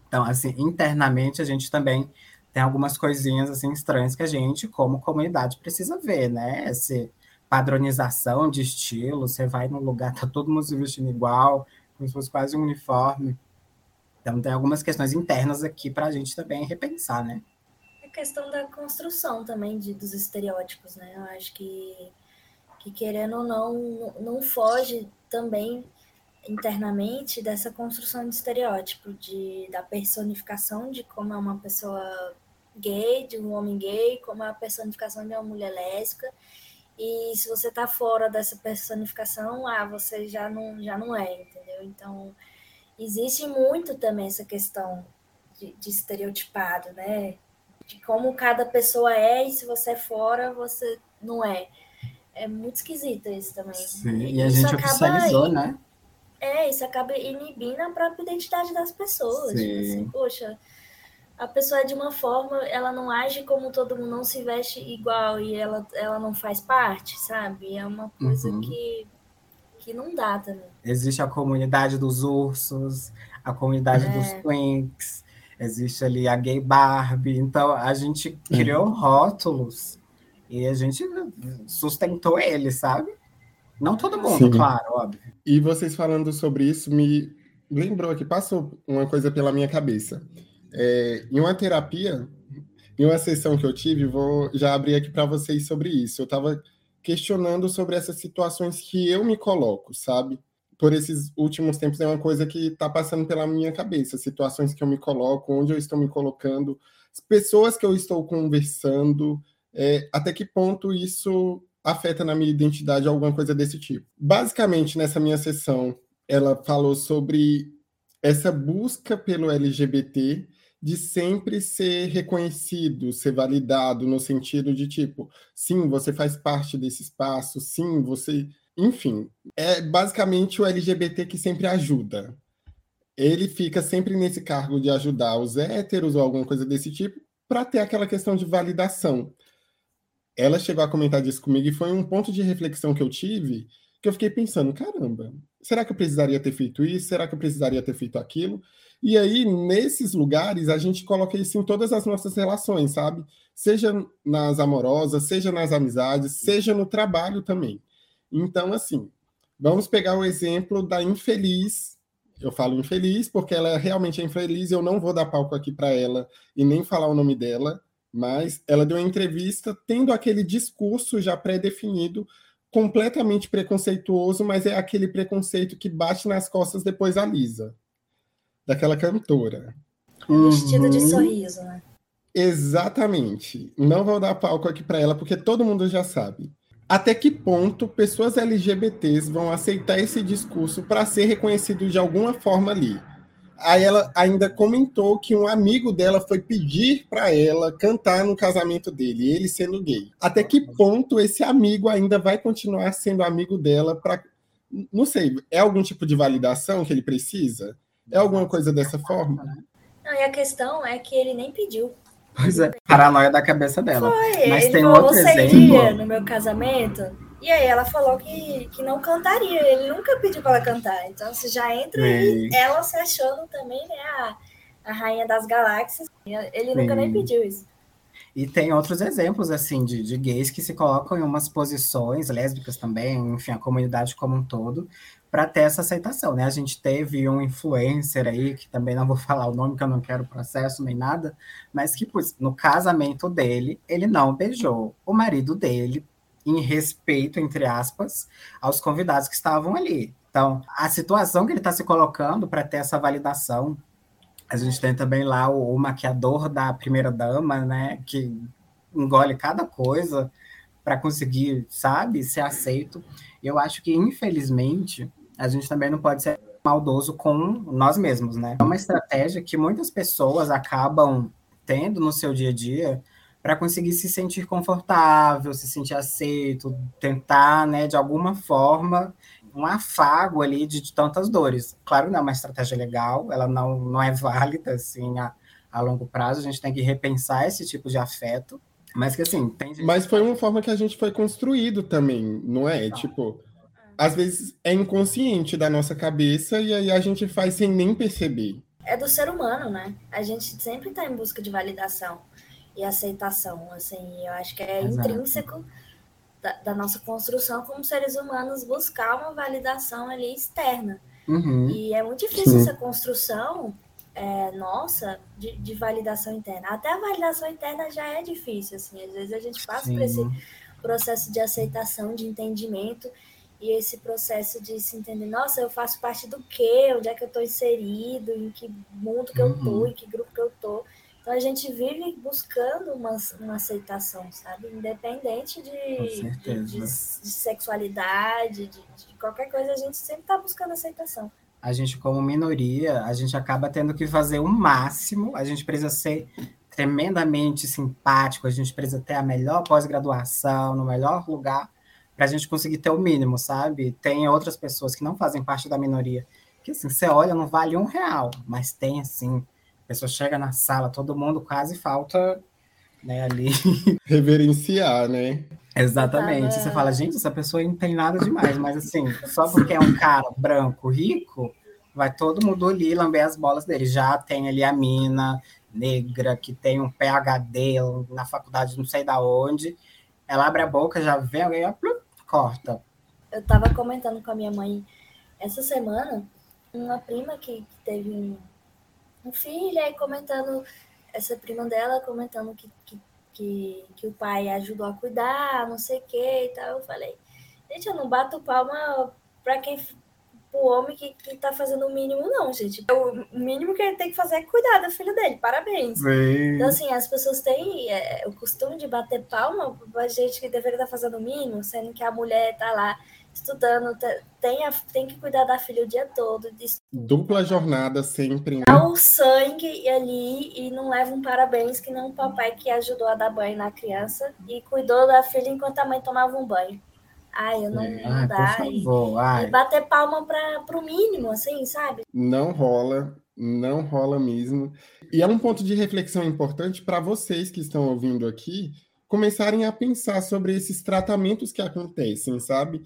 Então, assim, internamente a gente também tem algumas coisinhas assim estranhas que a gente, como comunidade, precisa ver, né? Essa padronização de estilo, você vai num lugar, tá todo mundo se vestindo igual, como se fosse quase um uniforme. Então, tem algumas questões internas aqui para a gente também repensar, né? É questão da construção também de, dos estereótipos, né? Eu acho que, que querendo ou não, não foge também internamente dessa construção de estereótipo, de, da personificação de como é uma pessoa gay, de um homem gay, como é a personificação de uma mulher lésbica. E se você tá fora dessa personificação, ah, você já não, já não é, entendeu? Então, existe muito também essa questão de, de estereotipado, né? De como cada pessoa é e se você é fora, você não é. É muito esquisito isso também. Sim, e a Isso gente oficializou, in- né? É, isso acaba inibindo a própria identidade das pessoas. Tipo Sim. assim, poxa, a pessoa é de uma forma, ela não age como todo mundo, não se veste igual e ela, ela não faz parte, sabe? É uma coisa Uhum. que, que não dá também. Existe a comunidade dos ursos, a comunidade É. dos twinks, existe ali a gay Barbie. Então, a gente criou rótulos e a gente sustentou eles, sabe? Não todo mundo, Sim. claro, óbvio. E vocês falando sobre isso me lembrou que passou uma coisa pela minha cabeça. É, em uma terapia, em uma sessão que eu tive, vou já abrir aqui para vocês sobre isso. Eu estava questionando sobre essas situações que eu me coloco, sabe? Por esses últimos tempos é uma coisa que está passando pela minha cabeça, situações que eu me coloco, onde eu estou me colocando, as pessoas que eu estou conversando, é, até que ponto isso afeta na minha identidade alguma coisa desse tipo. Basicamente, nessa minha sessão, ela falou sobre essa busca pelo LGBT de sempre ser reconhecido, ser validado no sentido de tipo, sim, você faz parte desse espaço, sim, você, enfim, é basicamente o LGBT que sempre ajuda. Ele fica sempre nesse cargo de ajudar os héteros ou alguma coisa desse tipo para ter aquela questão de validação ela chegou a comentar disso comigo e foi um ponto de reflexão que eu tive que eu fiquei pensando, caramba, será que eu precisaria ter feito isso? Será que eu precisaria ter feito aquilo? E aí, nesses lugares, a gente coloca isso em todas as nossas relações, sabe? Seja nas amorosas, seja nas amizades, seja no trabalho também. Então, assim, vamos pegar o exemplo da infeliz. Eu falo infeliz porque ela realmente é infeliz, eu não vou dar palco aqui para ela e nem falar o nome dela, mas ela deu uma entrevista tendo aquele discurso já pré-definido, completamente preconceituoso, mas é aquele preconceito que bate nas costas depois a Lisa, daquela cantora. Vestido de Uhum. sorriso, né? Exatamente. Não vou dar palco aqui para ela, porque todo mundo já sabe. até que ponto pessoas LGBTs vão aceitar esse discurso para ser reconhecido de alguma forma ali. Aí ela ainda comentou que um amigo dela foi pedir para ela cantar no casamento dele, ele sendo gay. Até que ponto esse amigo ainda vai continuar sendo amigo dela para não sei, é algum tipo de validação que ele precisa? É alguma coisa dessa forma? Não, e a questão é que ele nem pediu. Pois é, paranoia da cabeça dela. Foi, Mas ele tem falou, outro você exemplo. iria no meu casamento? E aí ela falou que, que não cantaria, ele nunca pediu para ela cantar. Então você já entra aí, Sim. ela se achando também, né, a, a rainha das galáxias. Ele nunca nem pediu isso. E tem outros exemplos, assim, de, de gays que se colocam em umas posições, lésbicas também, enfim, a comunidade como um todo, para ter essa aceitação, né? A gente teve um influencer aí, que também não vou falar o nome, que eu não quero processo nem nada, mas que no casamento dele, ele não beijou o marido dele, em respeito, entre aspas, aos convidados que estavam ali. Então, a situação que ele está se colocando para ter essa validação a gente tem também lá o, o maquiador da primeira dama, né, que engole cada coisa para conseguir, sabe, ser aceito. Eu acho que infelizmente a gente também não pode ser maldoso com nós mesmos, né? É uma estratégia que muitas pessoas acabam tendo no seu dia a dia para conseguir se sentir confortável, se sentir aceito, tentar, né, de alguma forma um afago ali de, de tantas dores. Claro, não é uma estratégia legal, ela não, não é válida assim a, a longo prazo, a gente tem que repensar esse tipo de afeto, mas que assim, tem gente... Mas foi uma forma que a gente foi construído também, não é? Tipo, às vezes é inconsciente da nossa cabeça e aí a gente faz sem nem perceber. É do ser humano, né? A gente sempre está em busca de validação e aceitação, assim, eu acho que é Exato. intrínseco da, da nossa construção como seres humanos buscar uma validação ali externa. Uhum. E é muito difícil Sim. essa construção é, nossa de, de validação interna. Até a validação interna já é difícil, assim. Às vezes a gente passa por esse Sim. processo de aceitação, de entendimento e esse processo de se entender, nossa, eu faço parte do quê? Onde é que eu estou inserido? Em que mundo que eu tô? Uhum. Em que grupo que eu tô? Então a gente vive buscando uma, uma aceitação, sabe? Independente de, de, de- de sexualidade, de, de qualquer coisa, a gente sempre está buscando aceitação. a gente, como minoria, a gente acaba tendo que fazer o máximo, a gente precisa ser tremendamente simpático, a gente precisa ter a melhor pós-graduação, no melhor lugar, para a gente conseguir ter o mínimo, sabe? Tem outras pessoas que não fazem parte da minoria, que assim, você olha, não vale um real, mas tem assim, a pessoa chega na sala, todo mundo quase falta né, ali. Reverenciar, né? Exatamente. tava- Você fala, gente, essa pessoa não tem nada demais, mas assim, só porque é um cara branco, rico, vai todo mundo ali lamber as bolas dele. Já tem ali a mina negra que tem um PhD na faculdade não sei da onde. Ela abre a boca, já vem alguém, ó, plup, corta. Eu tava comentando com a minha mãe essa semana, uma prima que, que teve um, um filho, aí comentando, essa prima dela comentando que, que, que, que o pai ajudou a cuidar, não sei o que e tal. Eu falei, gente, eu não bato palma pra quem o homem que, que tá fazendo o mínimo, não, gente. O mínimo que ele tem que fazer é cuidar do filho dele. Parabéns. Então, assim, as pessoas têm é, o costume de bater palma pra gente que deveria estar fazendo o mínimo, sendo que a mulher tá lá estudando, te- tem, a- tem que cuidar da filha o dia todo, Dupla jornada sempre. né? dar o sangue ali e não leva um parabéns que não o papai que ajudou a dar banho na criança e cuidou da filha enquanto a mãe tomava um banho. Ai, eu não, não Ai, dá. E, favor. e Ai. bater palma para pro mínimo, assim, sabe? Não rola, não rola mesmo. E é um ponto de reflexão importante para vocês que estão ouvindo aqui começarem a pensar sobre esses tratamentos que acontecem, sabe?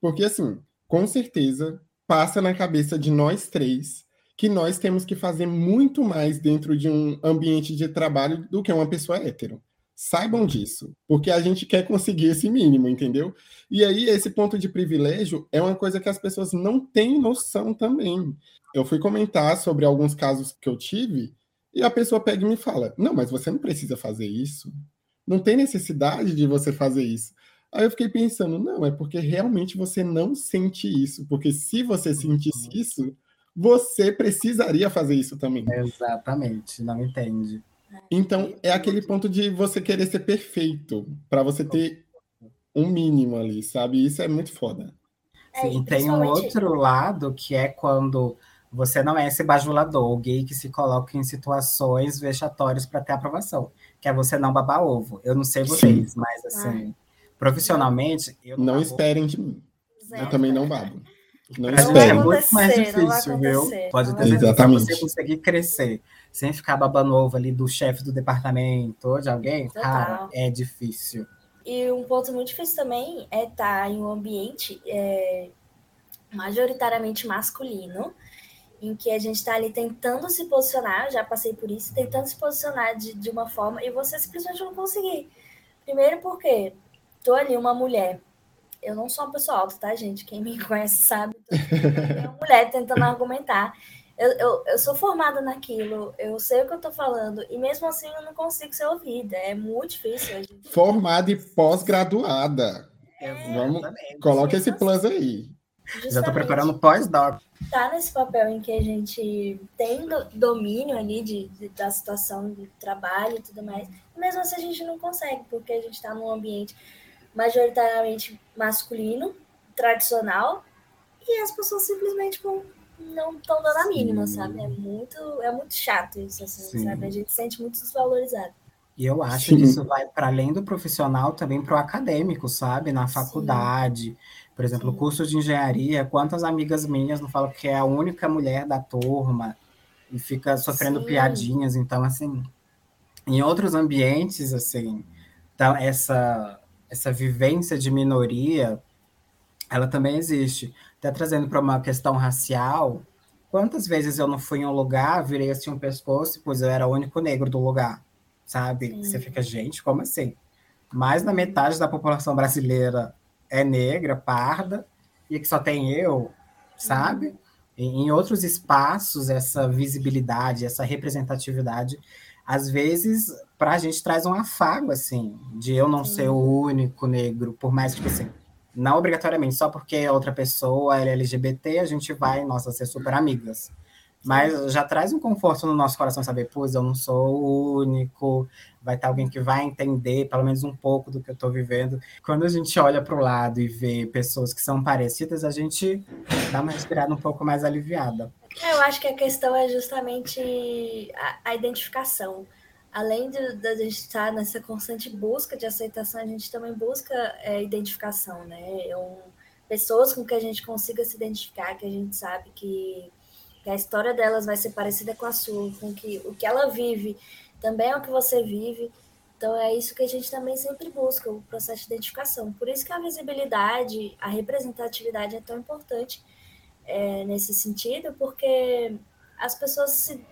Porque, assim, com certeza passa na cabeça de nós três que nós temos que fazer muito mais dentro de um ambiente de trabalho do que uma pessoa hétero. Saibam disso, porque a gente quer conseguir esse mínimo, entendeu? E aí, esse ponto de privilégio é uma coisa que as pessoas não têm noção também. Eu fui comentar sobre alguns casos que eu tive e a pessoa pega e me fala: Não, mas você não precisa fazer isso. Não tem necessidade de você fazer isso. Aí eu fiquei pensando: Não, é porque realmente você não sente isso. Porque se você sentisse isso, você precisaria fazer isso também. Exatamente, não entende. Então, é aquele ponto de você querer ser perfeito, para você ter um mínimo ali, sabe? Isso é muito foda. É, Sim, tem um outro lado que é quando você não é esse bajulador, o gay que se coloca em situações vexatórias para ter aprovação, que é você não babar ovo. Eu não sei vocês, Sim. mas assim, profissionalmente. Eu não, não esperem de mim. Zero. Eu também não babo. Não, não é muito mais difícil, viu? Pode ter certeza você conseguir crescer sem ficar babando ovo ali do chefe do departamento ou de alguém, Total. cara, é difícil. E um ponto muito difícil também é estar tá em um ambiente é, majoritariamente masculino, em que a gente está ali tentando se posicionar, já passei por isso, tentando se posicionar de, de uma forma e você simplesmente não conseguir. Primeiro porque tô ali uma mulher, eu não sou uma pessoa alta, tá, gente? Quem me conhece sabe, tô uma mulher tentando argumentar. Eu, eu, eu sou formada naquilo, eu sei o que eu tô falando, e mesmo assim eu não consigo ser ouvida. É muito difícil. Gente... Formada e pós-graduada. É, Vamos, coloca esse plus aí. Justamente, Já tô preparando pós-doc. Tá nesse papel em que a gente tem do, domínio ali de, de, da situação de trabalho e tudo mais. Mesmo assim a gente não consegue, porque a gente está num ambiente majoritariamente masculino, tradicional, e as pessoas simplesmente com não estão dando a mínima, Sim. sabe? É muito, é muito chato isso, assim, sabe? A gente se sente muito desvalorizado. E eu acho Sim. que isso vai para além do profissional também para o acadêmico, sabe? Na faculdade. Sim. Por exemplo, Sim. curso de engenharia, quantas amigas minhas não falam que é a única mulher da turma e fica sofrendo piadinhas. Então, assim, em outros ambientes, assim, então, essa, essa vivência de minoria, ela também existe até trazendo para uma questão racial, quantas vezes eu não fui em um lugar, virei assim um pescoço, pois eu era o único negro do lugar, sabe? Sim. Você fica, gente, como assim? Mais da metade da população brasileira é negra, parda, e que só tem eu, sabe? Uhum. Em outros espaços, essa visibilidade, essa representatividade, às vezes, para a gente traz um afago, assim, de eu não Sim. ser o único negro, por mais que, tipo assim, não obrigatoriamente, só porque é outra pessoa é LGBT, a gente vai, nossa, ser super amigas. Mas já traz um conforto no nosso coração saber, pois eu não sou o único, vai ter alguém que vai entender pelo menos um pouco do que eu estou vivendo. Quando a gente olha para o lado e vê pessoas que são parecidas, a gente dá uma respirada um pouco mais aliviada. Eu acho que a questão é justamente a, a identificação além de, de, a gente estar nessa constante busca de aceitação, a gente também busca é, identificação, né? É um, pessoas com que a gente consiga se identificar, que a gente sabe que, que, a história delas vai ser parecida com a sua, com que o que ela vive também é o que você vive. Então é isso que a gente também sempre busca, o processo de identificação. Por isso que a visibilidade, a representatividade é tão importante é, nesse sentido, porque as pessoas se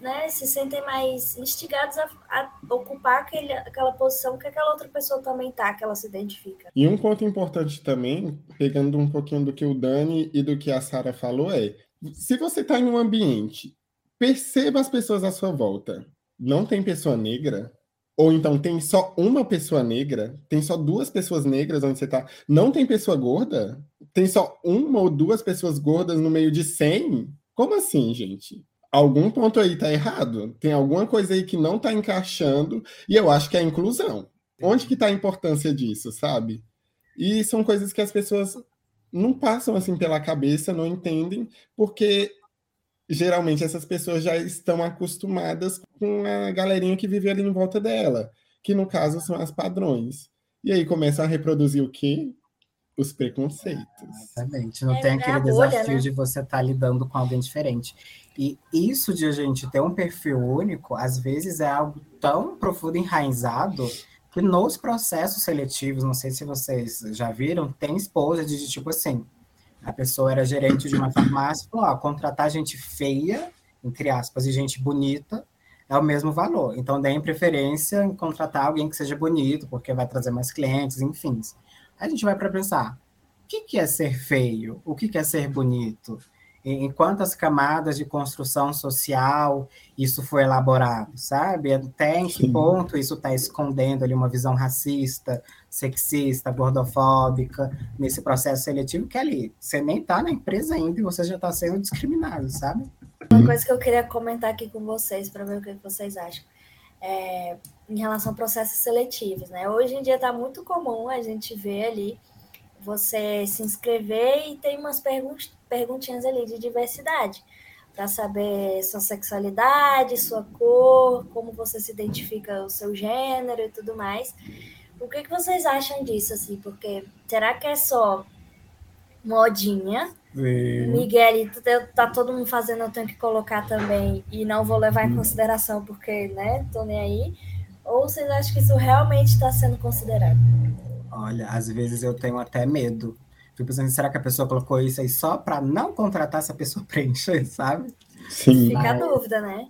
né, se sentem mais instigados a, a ocupar aquele, aquela posição que aquela outra pessoa também tá, que ela se identifica. E um ponto importante também, pegando um pouquinho do que o Dani e do que a Sara falou, é se você está em um ambiente, perceba as pessoas à sua volta. Não tem pessoa negra, ou então tem só uma pessoa negra, tem só duas pessoas negras onde você está. Não tem pessoa gorda? Tem só uma ou duas pessoas gordas no meio de 100? Como assim, gente? algum ponto aí tá errado. Tem alguma coisa aí que não tá encaixando, e eu acho que é a inclusão. Onde que tá a importância disso, sabe? E são coisas que as pessoas não passam assim pela cabeça, não entendem, porque geralmente essas pessoas já estão acostumadas com a galerinha que vive ali em volta dela, que no caso são as padrões. E aí começam a reproduzir o quê? Os preconceitos. Exatamente. Não é, tem aquele bolha, desafio né? de você estar tá lidando com alguém diferente. E isso de a gente ter um perfil único, às vezes é algo tão profundo enraizado que nos processos seletivos, não sei se vocês já viram, tem esposa de tipo assim, a pessoa era gerente de uma farmácia, falou, ó, contratar gente feia, entre aspas, e gente bonita, é o mesmo valor. Então, deem preferência em contratar alguém que seja bonito, porque vai trazer mais clientes, enfim. A gente vai para pensar, o que, que é ser feio? O que, que é ser bonito? Em quantas camadas de construção social isso foi elaborado, sabe? Até em que Sim. ponto isso está escondendo ali uma visão racista, sexista, gordofóbica, nesse processo seletivo que é ali, você nem está na empresa ainda e você já está sendo discriminado, sabe? Uma coisa que eu queria comentar aqui com vocês, para ver o que vocês acham. É, em relação a processos seletivos, né? Hoje em dia está muito comum a gente ver ali você se inscrever e tem umas perguntinhas ali de diversidade para saber sua sexualidade, sua cor, como você se identifica o seu gênero e tudo mais. O que, que vocês acham disso, assim? Porque será que é só modinha? Sim. Miguel, tá todo mundo fazendo, eu tenho que colocar também e não vou levar em hum. consideração porque, né, tô nem aí. Ou vocês acham que isso realmente está sendo considerado? Olha, às vezes eu tenho até medo. Fico pensando, será que a pessoa colocou isso aí só para não contratar essa pessoa preencher, sabe? Sim. Fica a dúvida, né?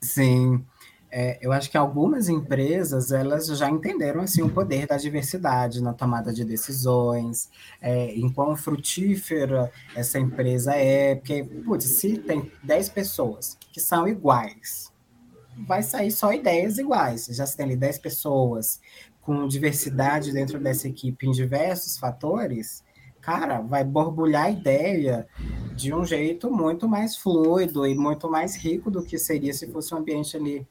Sim. É, eu acho que algumas empresas elas já entenderam assim o poder da diversidade na tomada de decisões, é, em quão frutífera essa empresa é, porque, putz, se tem 10 pessoas que são iguais, vai sair só ideias iguais. Já se tem ali 10 pessoas com diversidade dentro dessa equipe em diversos fatores, cara, vai borbulhar a ideia de um jeito muito mais fluido e muito mais rico do que seria se fosse um ambiente ali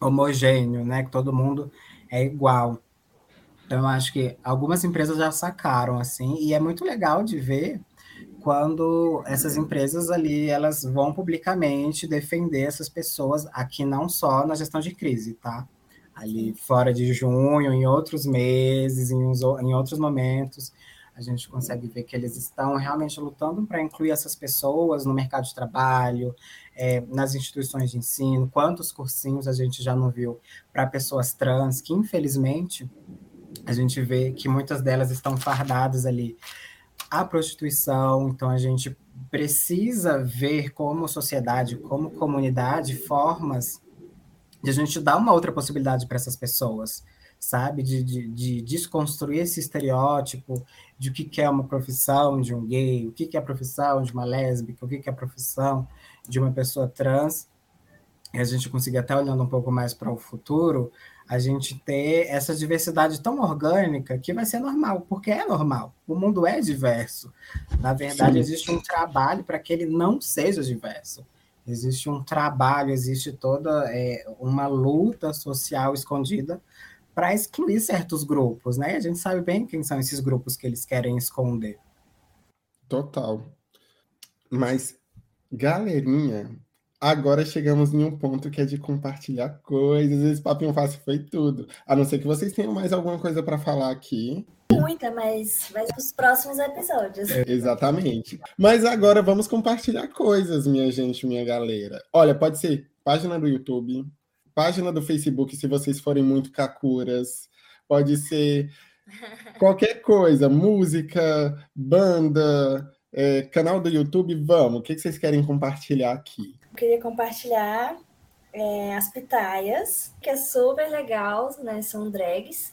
homogêneo, né? Que todo mundo é igual. Então, acho que algumas empresas já sacaram, assim, e é muito legal de ver quando essas empresas ali, elas vão publicamente defender essas pessoas, aqui não só na gestão de crise, tá? Ali fora de junho, em outros meses, em, uns, em outros momentos, a gente consegue ver que eles estão realmente lutando para incluir essas pessoas no mercado de trabalho, é, nas instituições de ensino, quantos cursinhos a gente já não viu para pessoas trans, que infelizmente a gente vê que muitas delas estão fardadas ali. À prostituição, então a gente precisa ver como sociedade, como comunidade, formas de a gente dar uma outra possibilidade para essas pessoas sabe? De, de, de, desconstruir esse estereótipo de o que, é uma profissão de um gay, o que, é a profissão de uma lésbica, o que, que é a profissão de uma pessoa trans. E a gente conseguir, até olhando um pouco mais para o futuro, a gente ter essa diversidade tão orgânica que vai ser normal, porque é normal. O mundo é diverso. Na verdade, Sim. existe um trabalho para que ele não seja diverso. Existe um trabalho, existe toda é, uma luta social escondida para excluir certos grupos, né? A gente sabe bem quem são esses grupos que eles querem esconder. Total. Mas, galerinha, agora chegamos em um ponto que é de compartilhar coisas. Esse papinho fácil foi tudo. A não ser que vocês tenham mais alguma coisa para falar aqui. Muita, mas vai para os próximos episódios. É, exatamente. Mas agora vamos compartilhar coisas, minha gente, minha galera. Olha, pode ser página do YouTube, página do Facebook, se vocês forem muito kakuras. Pode ser qualquer coisa, música, banda, é, canal do YouTube, vamos. O que, vocês querem compartilhar aqui? Eu queria compartilhar é, as pitaias, que é super legal, né? São drags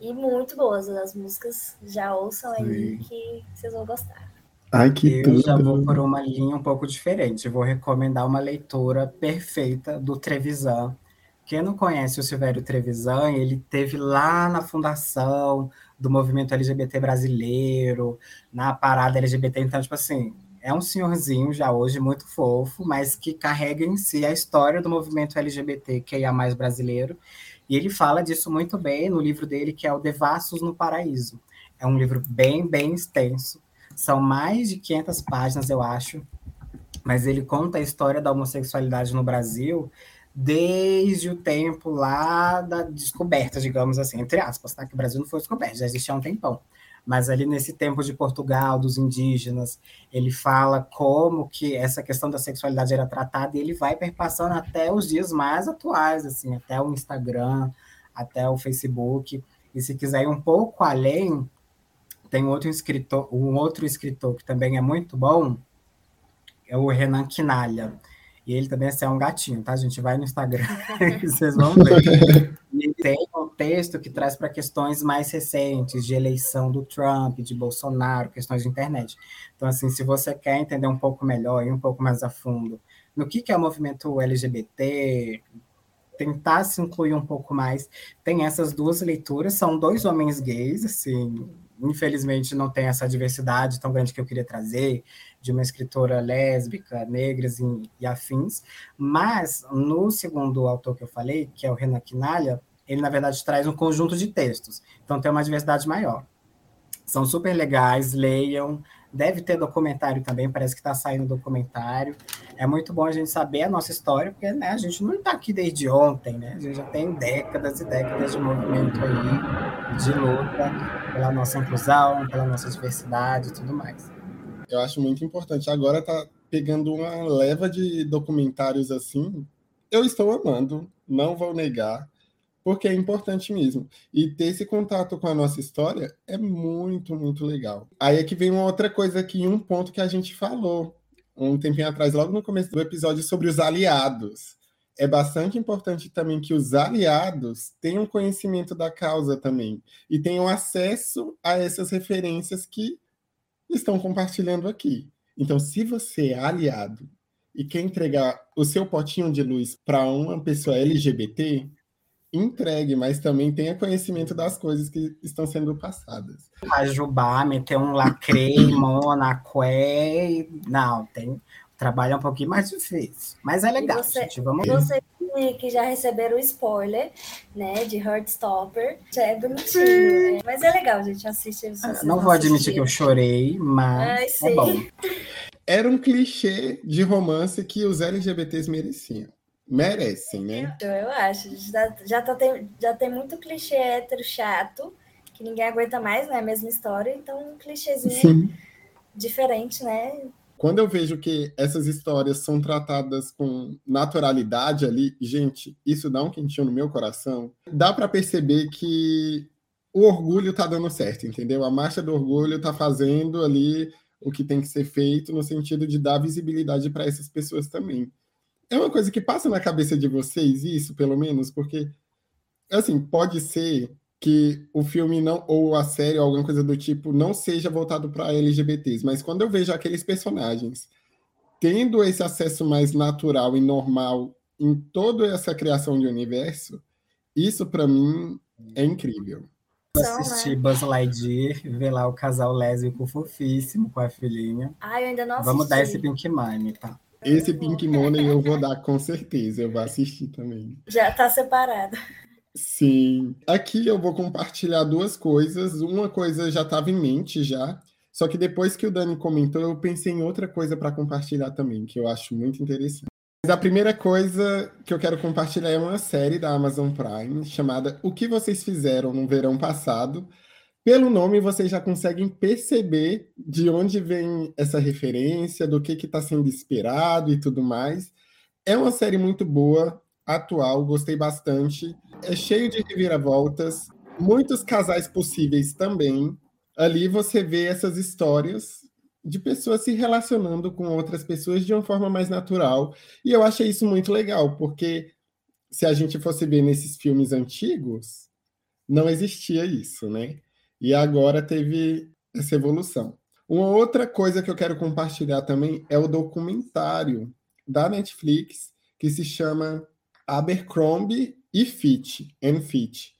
e muito boas as músicas. Já ouçam aí Sim. que vocês vão gostar. Ai, que eu tudo. já vou por uma linha um pouco diferente. vou recomendar uma leitura perfeita do Trevisan. Quem não conhece o Silvério Trevisan, ele teve lá na fundação do movimento LGBT brasileiro, na parada LGBT. Então, tipo assim, é um senhorzinho já hoje muito fofo, mas que carrega em si a história do movimento LGBT que é mais brasileiro. E ele fala disso muito bem no livro dele, que é o Devassos no Paraíso. É um livro bem, bem extenso são mais de 500 páginas, eu acho, mas ele conta a história da homossexualidade no Brasil desde o tempo lá da descoberta, digamos assim, entre aspas, tá? Que o Brasil não foi descoberto, já existia há um tempão. Mas ali nesse tempo de Portugal, dos indígenas, ele fala como que essa questão da sexualidade era tratada e ele vai perpassando até os dias mais atuais, assim, até o Instagram, até o Facebook. E se quiser ir um pouco além, tem outro escritor, um outro escritor que também é muito bom, é o Renan Quinalha. E ele também é um gatinho, tá? Gente vai no Instagram vocês vão ver. E tem um texto que traz para questões mais recentes, de eleição do Trump, de Bolsonaro, questões de internet. Então, assim, se você quer entender um pouco melhor e um pouco mais a fundo no que, que é o movimento LGBT, tentar se incluir um pouco mais, tem essas duas leituras, são dois homens gays, assim, infelizmente não tem essa diversidade tão grande que eu queria trazer, de uma escritora lésbica, negras e, e afins. Mas, no segundo autor que eu falei, que é o Renan Quinalha, ele, na verdade, traz um conjunto de textos. Então, tem uma diversidade maior. São super legais, leiam. Deve ter documentário também, parece que está saindo documentário. É muito bom a gente saber a nossa história, porque né, a gente não está aqui desde ontem, né? A gente já tem décadas e décadas de movimento aí, de luta pela nossa inclusão, pela nossa diversidade e tudo mais. Eu acho muito importante. Agora tá pegando uma leva de documentários assim. Eu estou amando, não vou negar porque é importante mesmo. E ter esse contato com a nossa história é muito, muito legal. Aí é que vem uma outra coisa aqui, um ponto que a gente falou um tempinho atrás, logo no começo do episódio, sobre os aliados. É bastante importante também que os aliados tenham conhecimento da causa também e tenham acesso a essas referências que estão compartilhando aqui. Então, se você é aliado e quer entregar o seu potinho de luz para uma pessoa LGBT, entregue, mas também tenha conhecimento das coisas que estão sendo passadas. Ajubá, meter um lacre, monacué, não, tem trabalho é um pouquinho mais difícil, mas é legal, você, gente, vamos ver. Você que já receberam o spoiler, né, de Heartstopper, já é bonitinho, né? mas é legal, gente, assistir. Ah, não vou admitir que eu chorei, mas Ai, é bom. Era um clichê de romance que os LGBTs mereciam merecem, né? Eu, eu acho. Já, já, tá, tem, já tem muito clichê hétero chato, que ninguém aguenta mais, né? A mesma história, então um clichêzinho Sim. diferente, né? Quando eu vejo que essas histórias são tratadas com naturalidade ali, gente, isso dá um quentinho no meu coração. Dá para perceber que o orgulho tá dando certo, entendeu? A marcha do orgulho tá fazendo ali o que tem que ser feito no sentido de dar visibilidade para essas pessoas também. É uma coisa que passa na cabeça de vocês, isso, pelo menos, porque, assim, pode ser que o filme não, ou a série, ou alguma coisa do tipo, não seja voltado para LGBTs, mas quando eu vejo aqueles personagens tendo esse acesso mais natural e normal em toda essa criação de universo, isso para mim é incrível. Assistir Buzz Lightyear, ver lá o casal lésbico fofíssimo com a filhinha. Ai, eu ainda não assisti. Vamos dar esse Pink Money, tá? Esse Pink Money eu vou dar com certeza, eu vou assistir também. Já tá separado. Sim. Aqui eu vou compartilhar duas coisas. Uma coisa já estava em mente já, só que depois que o Dani comentou, eu pensei em outra coisa para compartilhar também, que eu acho muito interessante. Mas a primeira coisa que eu quero compartilhar é uma série da Amazon Prime chamada O que vocês fizeram no verão passado, pelo nome, vocês já conseguem perceber de onde vem essa referência, do que está sendo esperado e tudo mais. É uma série muito boa, atual, gostei bastante. É cheio de reviravoltas, muitos casais possíveis também. Ali você vê essas histórias de pessoas se relacionando com outras pessoas de uma forma mais natural. E eu achei isso muito legal, porque se a gente fosse ver nesses filmes antigos, não existia isso, né? E agora teve essa evolução. Uma outra coisa que eu quero compartilhar também é o documentário da Netflix que se chama Abercrombie e Fitch, and Fitch,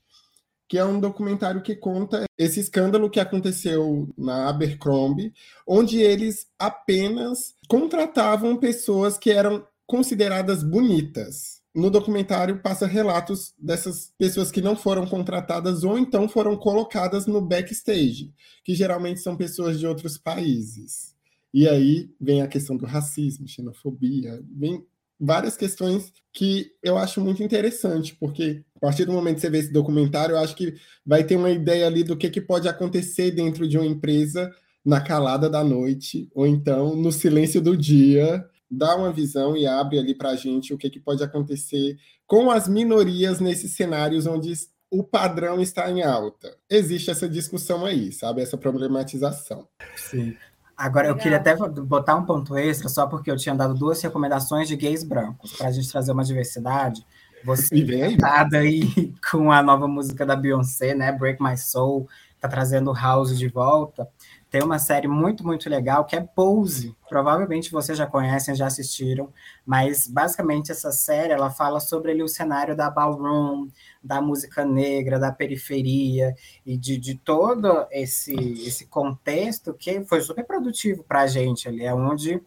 que é um documentário que conta esse escândalo que aconteceu na Abercrombie, onde eles apenas contratavam pessoas que eram consideradas bonitas no documentário passa relatos dessas pessoas que não foram contratadas ou então foram colocadas no backstage, que geralmente são pessoas de outros países. E aí vem a questão do racismo, xenofobia, vem várias questões que eu acho muito interessante, porque a partir do momento que você vê esse documentário, eu acho que vai ter uma ideia ali do que, que pode acontecer dentro de uma empresa na calada da noite, ou então no silêncio do dia, dá uma visão e abre ali para a gente o que, que pode acontecer com as minorias nesses cenários onde o padrão está em alta. Existe essa discussão aí, sabe? Essa problematização. Sim. Agora, eu queria até botar um ponto extra, só porque eu tinha dado duas recomendações de gays brancos, para a gente trazer uma diversidade. Você aí. aí com a nova música da Beyoncé, né? Break My Soul, tá trazendo o House de volta, tem uma série muito, muito legal que é Pose. Provavelmente vocês já conhecem, já assistiram, mas basicamente essa série ela fala sobre ali, o cenário da ballroom, da música negra, da periferia e de, de todo esse, esse contexto que foi super produtivo para a gente ali, é onde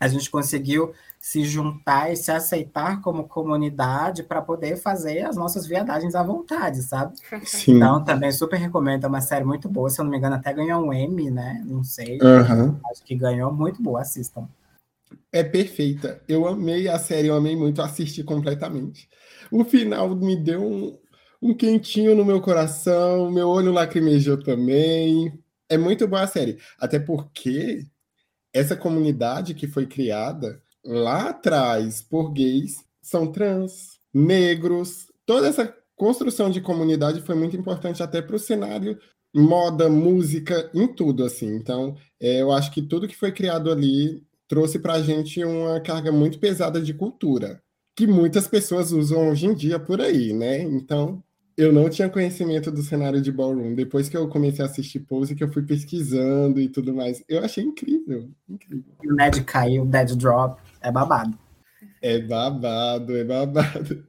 a gente conseguiu se juntar e se aceitar como comunidade para poder fazer as nossas viadagens à vontade, sabe? Sim. Então, também super recomendo, é uma série muito boa, se eu não me engano, até ganhou um Emmy, né? Não sei. Uhum. Acho que ganhou, muito boa, assistam. É perfeita. Eu amei a série, eu amei muito, assisti completamente. O final me deu um, um quentinho no meu coração, meu olho lacrimejou também. É muito boa a série. Até porque essa comunidade que foi criada lá atrás por gays são trans, negros. Toda essa construção de comunidade foi muito importante até para o cenário moda, música, em tudo assim. Então, é, eu acho que tudo que foi criado ali trouxe para a gente uma carga muito pesada de cultura que muitas pessoas usam hoje em dia por aí, né? Então, eu não tinha conhecimento do cenário de ballroom. Depois que eu comecei a assistir Pose, que eu fui pesquisando e tudo mais, eu achei incrível, incrível. O Ned caiu, o Dead Drop, é babado. É babado, é babado.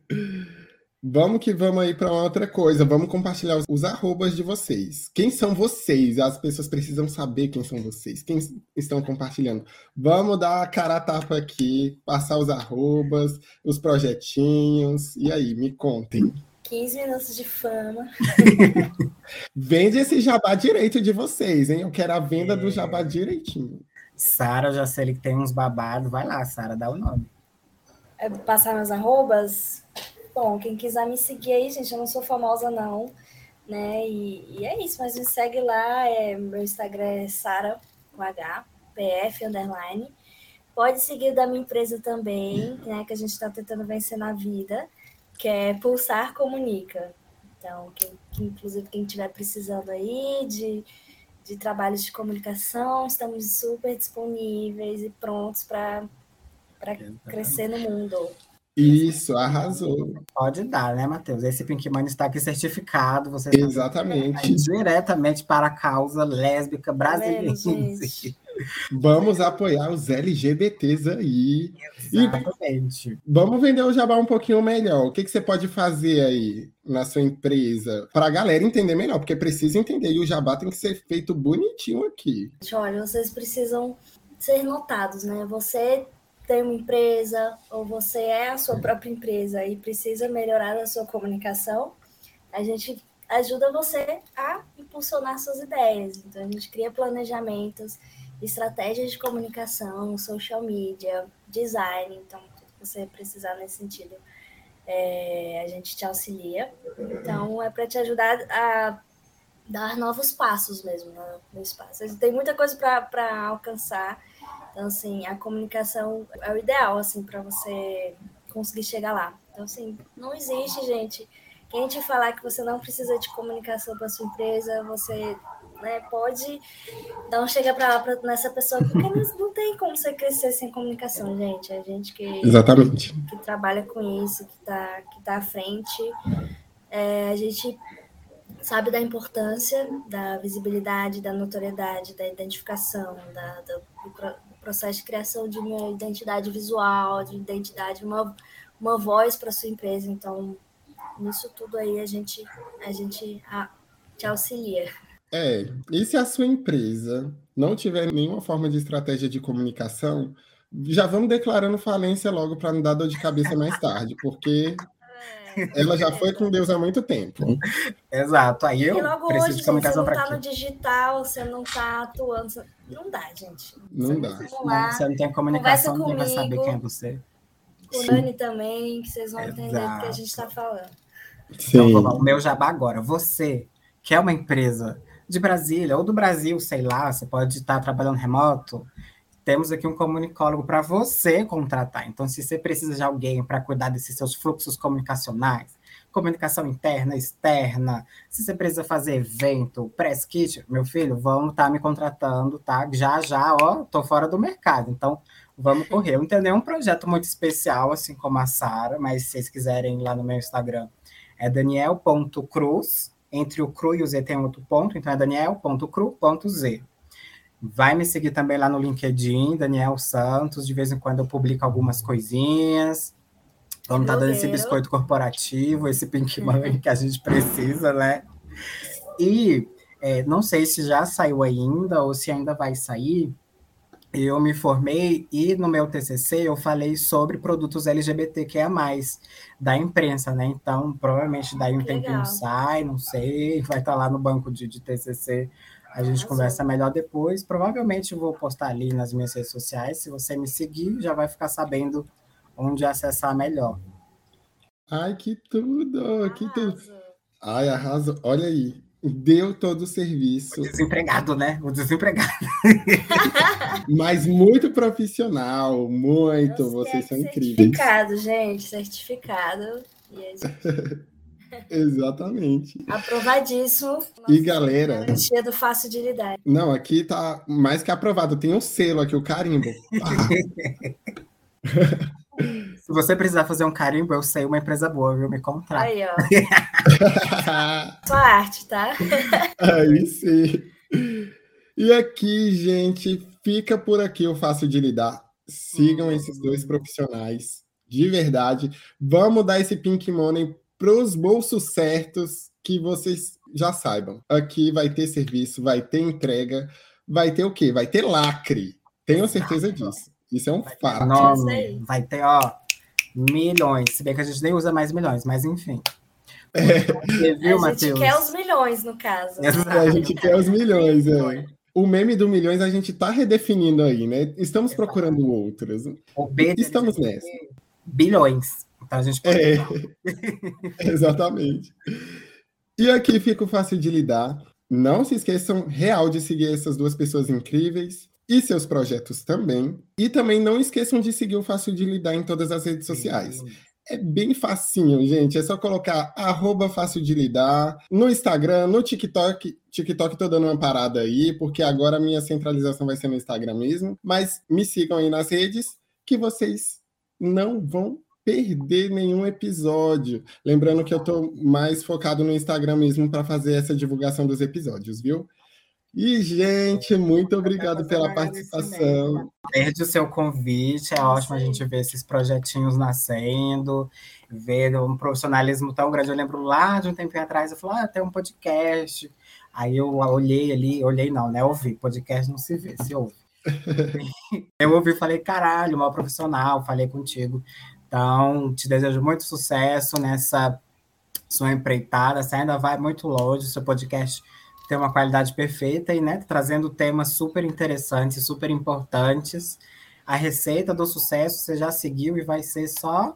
Vamos que vamos aí para outra coisa. Vamos compartilhar os, os, arrobas de vocês. Quem são vocês? As pessoas precisam saber quem são vocês. Quem estão compartilhando? Vamos dar a cara a tapa aqui, passar os arrobas, os projetinhos. E aí, me contem. 15 minutos de fama. Vende esse jabá direito de vocês, hein? Eu quero a venda é. do jabá direitinho. Sara, já sei que tem uns babados. Vai lá, Sara, dá o nome. É passar meus arrobas? Bom, quem quiser me seguir aí, gente, eu não sou famosa, não. Né? E, e é isso, mas me segue lá. É, meu Instagram é Sara com H, PF underline. Pode seguir da minha empresa também, né? Que a gente está tentando vencer na vida que é Pulsar Comunica. Então, que, que inclusive quem estiver precisando aí de, de trabalhos de comunicação, estamos super disponíveis e prontos para crescer no mundo. Isso, arrasou. Pode dar, né, Matheus? Esse Pink Money está aqui certificado. Você Exatamente. diretamente para a causa lésbica tá brasileira. Vamos apoiar os LGBTs aí. Exatamente. E vamos vender o jabá um pouquinho melhor. O que, que você pode fazer aí na sua empresa para a galera entender melhor? Porque precisa entender e o jabá tem que ser feito bonitinho aqui. Olha, vocês precisam ser notados, né? Você tem uma empresa ou você é a sua própria empresa e precisa melhorar a sua comunicação, a gente ajuda você a impulsionar suas ideias. Então, a gente cria planejamentos estratégias de comunicação, social media, design, então tudo que você precisar nesse sentido, é, a gente te auxilia. Então é para te ajudar a dar novos passos mesmo no, no espaço. Tem muita coisa para alcançar, então assim a comunicação é o ideal assim para você conseguir chegar lá. Então assim não existe gente quem te falar que você não precisa de comunicação para sua empresa, você né? Pode dar um chega para lá pra, nessa pessoa, porque não, não tem como você crescer sem comunicação, gente. A gente que, Exatamente. que trabalha com isso, que está que tá à frente, é, a gente sabe da importância da visibilidade, da notoriedade, da identificação, da, do, do processo de criação de uma identidade visual, de identidade, uma, uma voz para sua empresa. Então, nisso tudo aí a gente, a gente a, te auxilia. É, e se a sua empresa não tiver nenhuma forma de estratégia de comunicação, já vamos declarando falência logo para não dar dor de cabeça mais tarde, porque é. ela já foi com Deus há muito tempo. Exato. Aí eu e logo preciso hoje, de comunicação para Você não está no digital, você não está atuando. Não dá, gente. Não você dá. Lá, você não tem comunicação, ninguém vai saber quem é você. Com o Nani também, que vocês vão Exato. entender do que a gente está falando. Sim. Então, o meu jabá agora. Você que é uma empresa de Brasília ou do Brasil, sei lá, você pode estar trabalhando remoto. Temos aqui um comunicólogo para você contratar. Então, se você precisa de alguém para cuidar desses seus fluxos comunicacionais, comunicação interna, externa, se você precisa fazer evento, press kit, meu filho, vamos estar tá me contratando, tá? Já, já, ó, tô fora do mercado. Então, vamos correr. Eu não tenho nenhum projeto muito especial, assim como a Sara, mas se vocês quiserem ir lá no meu Instagram, é daniel.cruz, Entre o cru e o Z tem outro ponto, então é daniel.cru.z. Vai me seguir também lá no LinkedIn, Daniel Santos. De vez em quando eu publico algumas coisinhas. Vamos estar tá dando esse biscoito corporativo, esse pink money que a gente precisa, né? E é, não sei se já saiu ainda ou se ainda vai sair. Eu me formei e no meu TCC eu falei sobre produtos LGBTQIA+, da imprensa, né? Então, provavelmente daí um tempinho sai, não sei, vai estar tá lá no banco de, de TCC a gente conversa melhor depois. Provavelmente vou postar ali nas minhas redes sociais. Se você me seguir, já vai ficar sabendo onde acessar melhor. Ai, que tudo! Que tudo! Ai, arrasou. Olha aí. Deu todo o serviço. O desempregado, né? O desempregado. Mas muito profissional, muito. Vocês são incríveis. Certificado, gente. Certificado. E é Exatamente. Aprovadíssimo. E galera. Garantia do fácil de lidar. Não, aqui tá mais que aprovado. Tem um selo aqui, o carimbo. Se você precisar fazer um carimbo, eu sei uma empresa boa, viu? Me contrata. Aí, ó. Sua arte, tá? Aí sim. E aqui, gente, fica por aqui o fácil de lidar. Sigam esses dois profissionais. De verdade. Vamos dar esse pink money para os bolsos certos que vocês já saibam. Aqui vai ter serviço, vai ter entrega, vai ter o quê? Vai ter lacre. Tenho certeza disso. Isso é um fato. Vai ter, ó, milhões. Se bem que a gente nem usa mais milhões, mas enfim. É. Você viu, a gente quer os milhões, no caso. A gente quer os milhões, é. O meme do milhões a gente está redefinindo aí, né? Estamos procurando outras. Estamos nessa. Bilhões. Então a gente pode... É, exatamente. E aqui fica fácil de lidar. Não se esqueçam real de seguir essas duas pessoas incríveis e seus projetos também. E também não esqueçam de seguir o Fácil de Lidar em todas as redes sociais. É bem facinho, gente. É só colocar arroba fácil de lidar no Instagram, no TikTok. TikTok tô dando uma parada aí, porque agora a minha centralização vai ser no Instagram mesmo. Mas me sigam aí nas redes que vocês não vão perder nenhum episódio. Lembrando que eu estou mais focado no Instagram mesmo para fazer essa divulgação dos episódios, viu? E, gente, muito obrigado pela participação. Perde o seu convite, é ótimo a gente ver esses projetinhos nascendo, ver um profissionalismo tão grande. Eu lembro lá de um tempo atrás, eu falei, ah, tem um podcast. Aí eu olhei ali, olhei não, né? Ouvi, podcast não se vê, se ouve. eu ouvi e falei, caralho, mal profissional, falei contigo. Então, te desejo muito sucesso nessa sua empreitada. Você ainda vai muito longe, seu podcast tem uma qualidade perfeita e, né, trazendo temas super interessantes, super importantes. A receita do sucesso você já seguiu e vai ser só.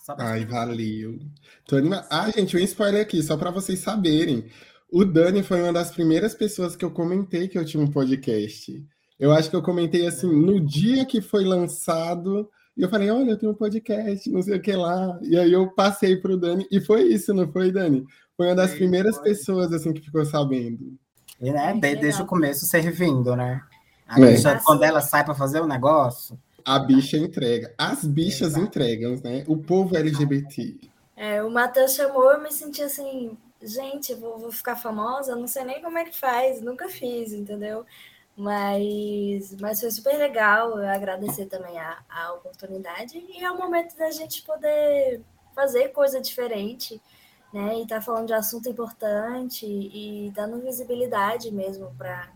só Ai, valeu. Tô anima... Ah, gente, um spoiler aqui, só para vocês saberem. O Dani foi uma das primeiras pessoas que eu comentei que eu tinha um podcast. Eu acho que eu comentei assim, no dia que foi lançado, e eu falei, olha, eu tenho um podcast, não sei o que lá. E aí eu passei para o Dani, e foi isso, não foi, Dani? Foi uma das Sim, primeiras foi. pessoas assim que ficou sabendo. E né, desde, desde o começo servindo, né? A é. bicha, quando ela sai para fazer o um negócio. A bicha entrega. As bichas Exato. entregam, né? O povo LGBT. É, o Matheus chamou, eu me senti assim, gente, vou, vou ficar famosa, não sei nem como é que faz, nunca fiz, entendeu? Mas, mas foi super legal. Eu agradecer também a, a oportunidade. E é o momento da gente poder fazer coisa diferente, né? E tá falando de assunto importante e dando visibilidade mesmo para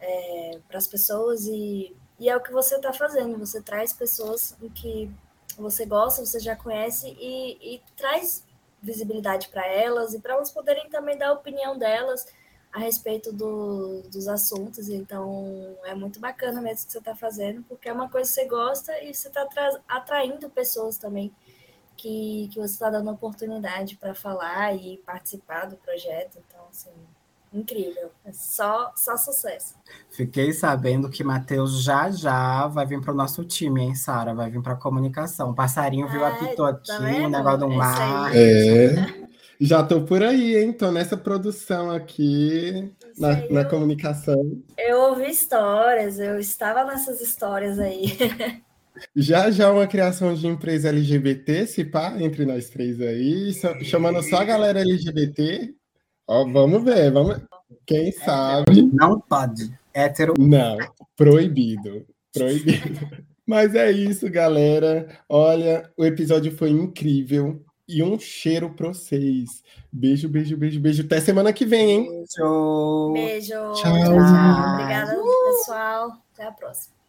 é, as pessoas. E, e é o que você está fazendo. Você traz pessoas que você gosta, você já conhece e, e traz visibilidade para elas e para elas poderem também dar a opinião delas a respeito do, dos assuntos. Então, é muito bacana mesmo que você está fazendo, porque é uma coisa que você gosta e você está atraindo pessoas também que, que você está dando oportunidade para falar e participar do projeto. Então, assim, incrível. É só, só sucesso. Fiquei sabendo que Matheus já já vai vir para o nosso time, hein, Sara? Vai vir para a comunicação. O passarinho viu, apitou aqui, tá o negócio do mar. É. Já tô por aí, hein? Tô nessa produção aqui, na, na comunicação. Eu ouvi histórias, eu estava nessas histórias aí. Já já uma criação de empresa LGBT, se pá, entre nós três aí, chamando só a galera LGBT. Ó, vamos ver, vamos. Quem sabe? Não pode. Hétero. Não, proibido. Proibido. Mas é isso, galera. Olha, o episódio foi incrível. E um cheiro pra vocês. Beijo, beijo, beijo, beijo. Até semana que vem, hein? Beijo. Beijo. Tchau. Tchau. Obrigada, pessoal. Até a próxima.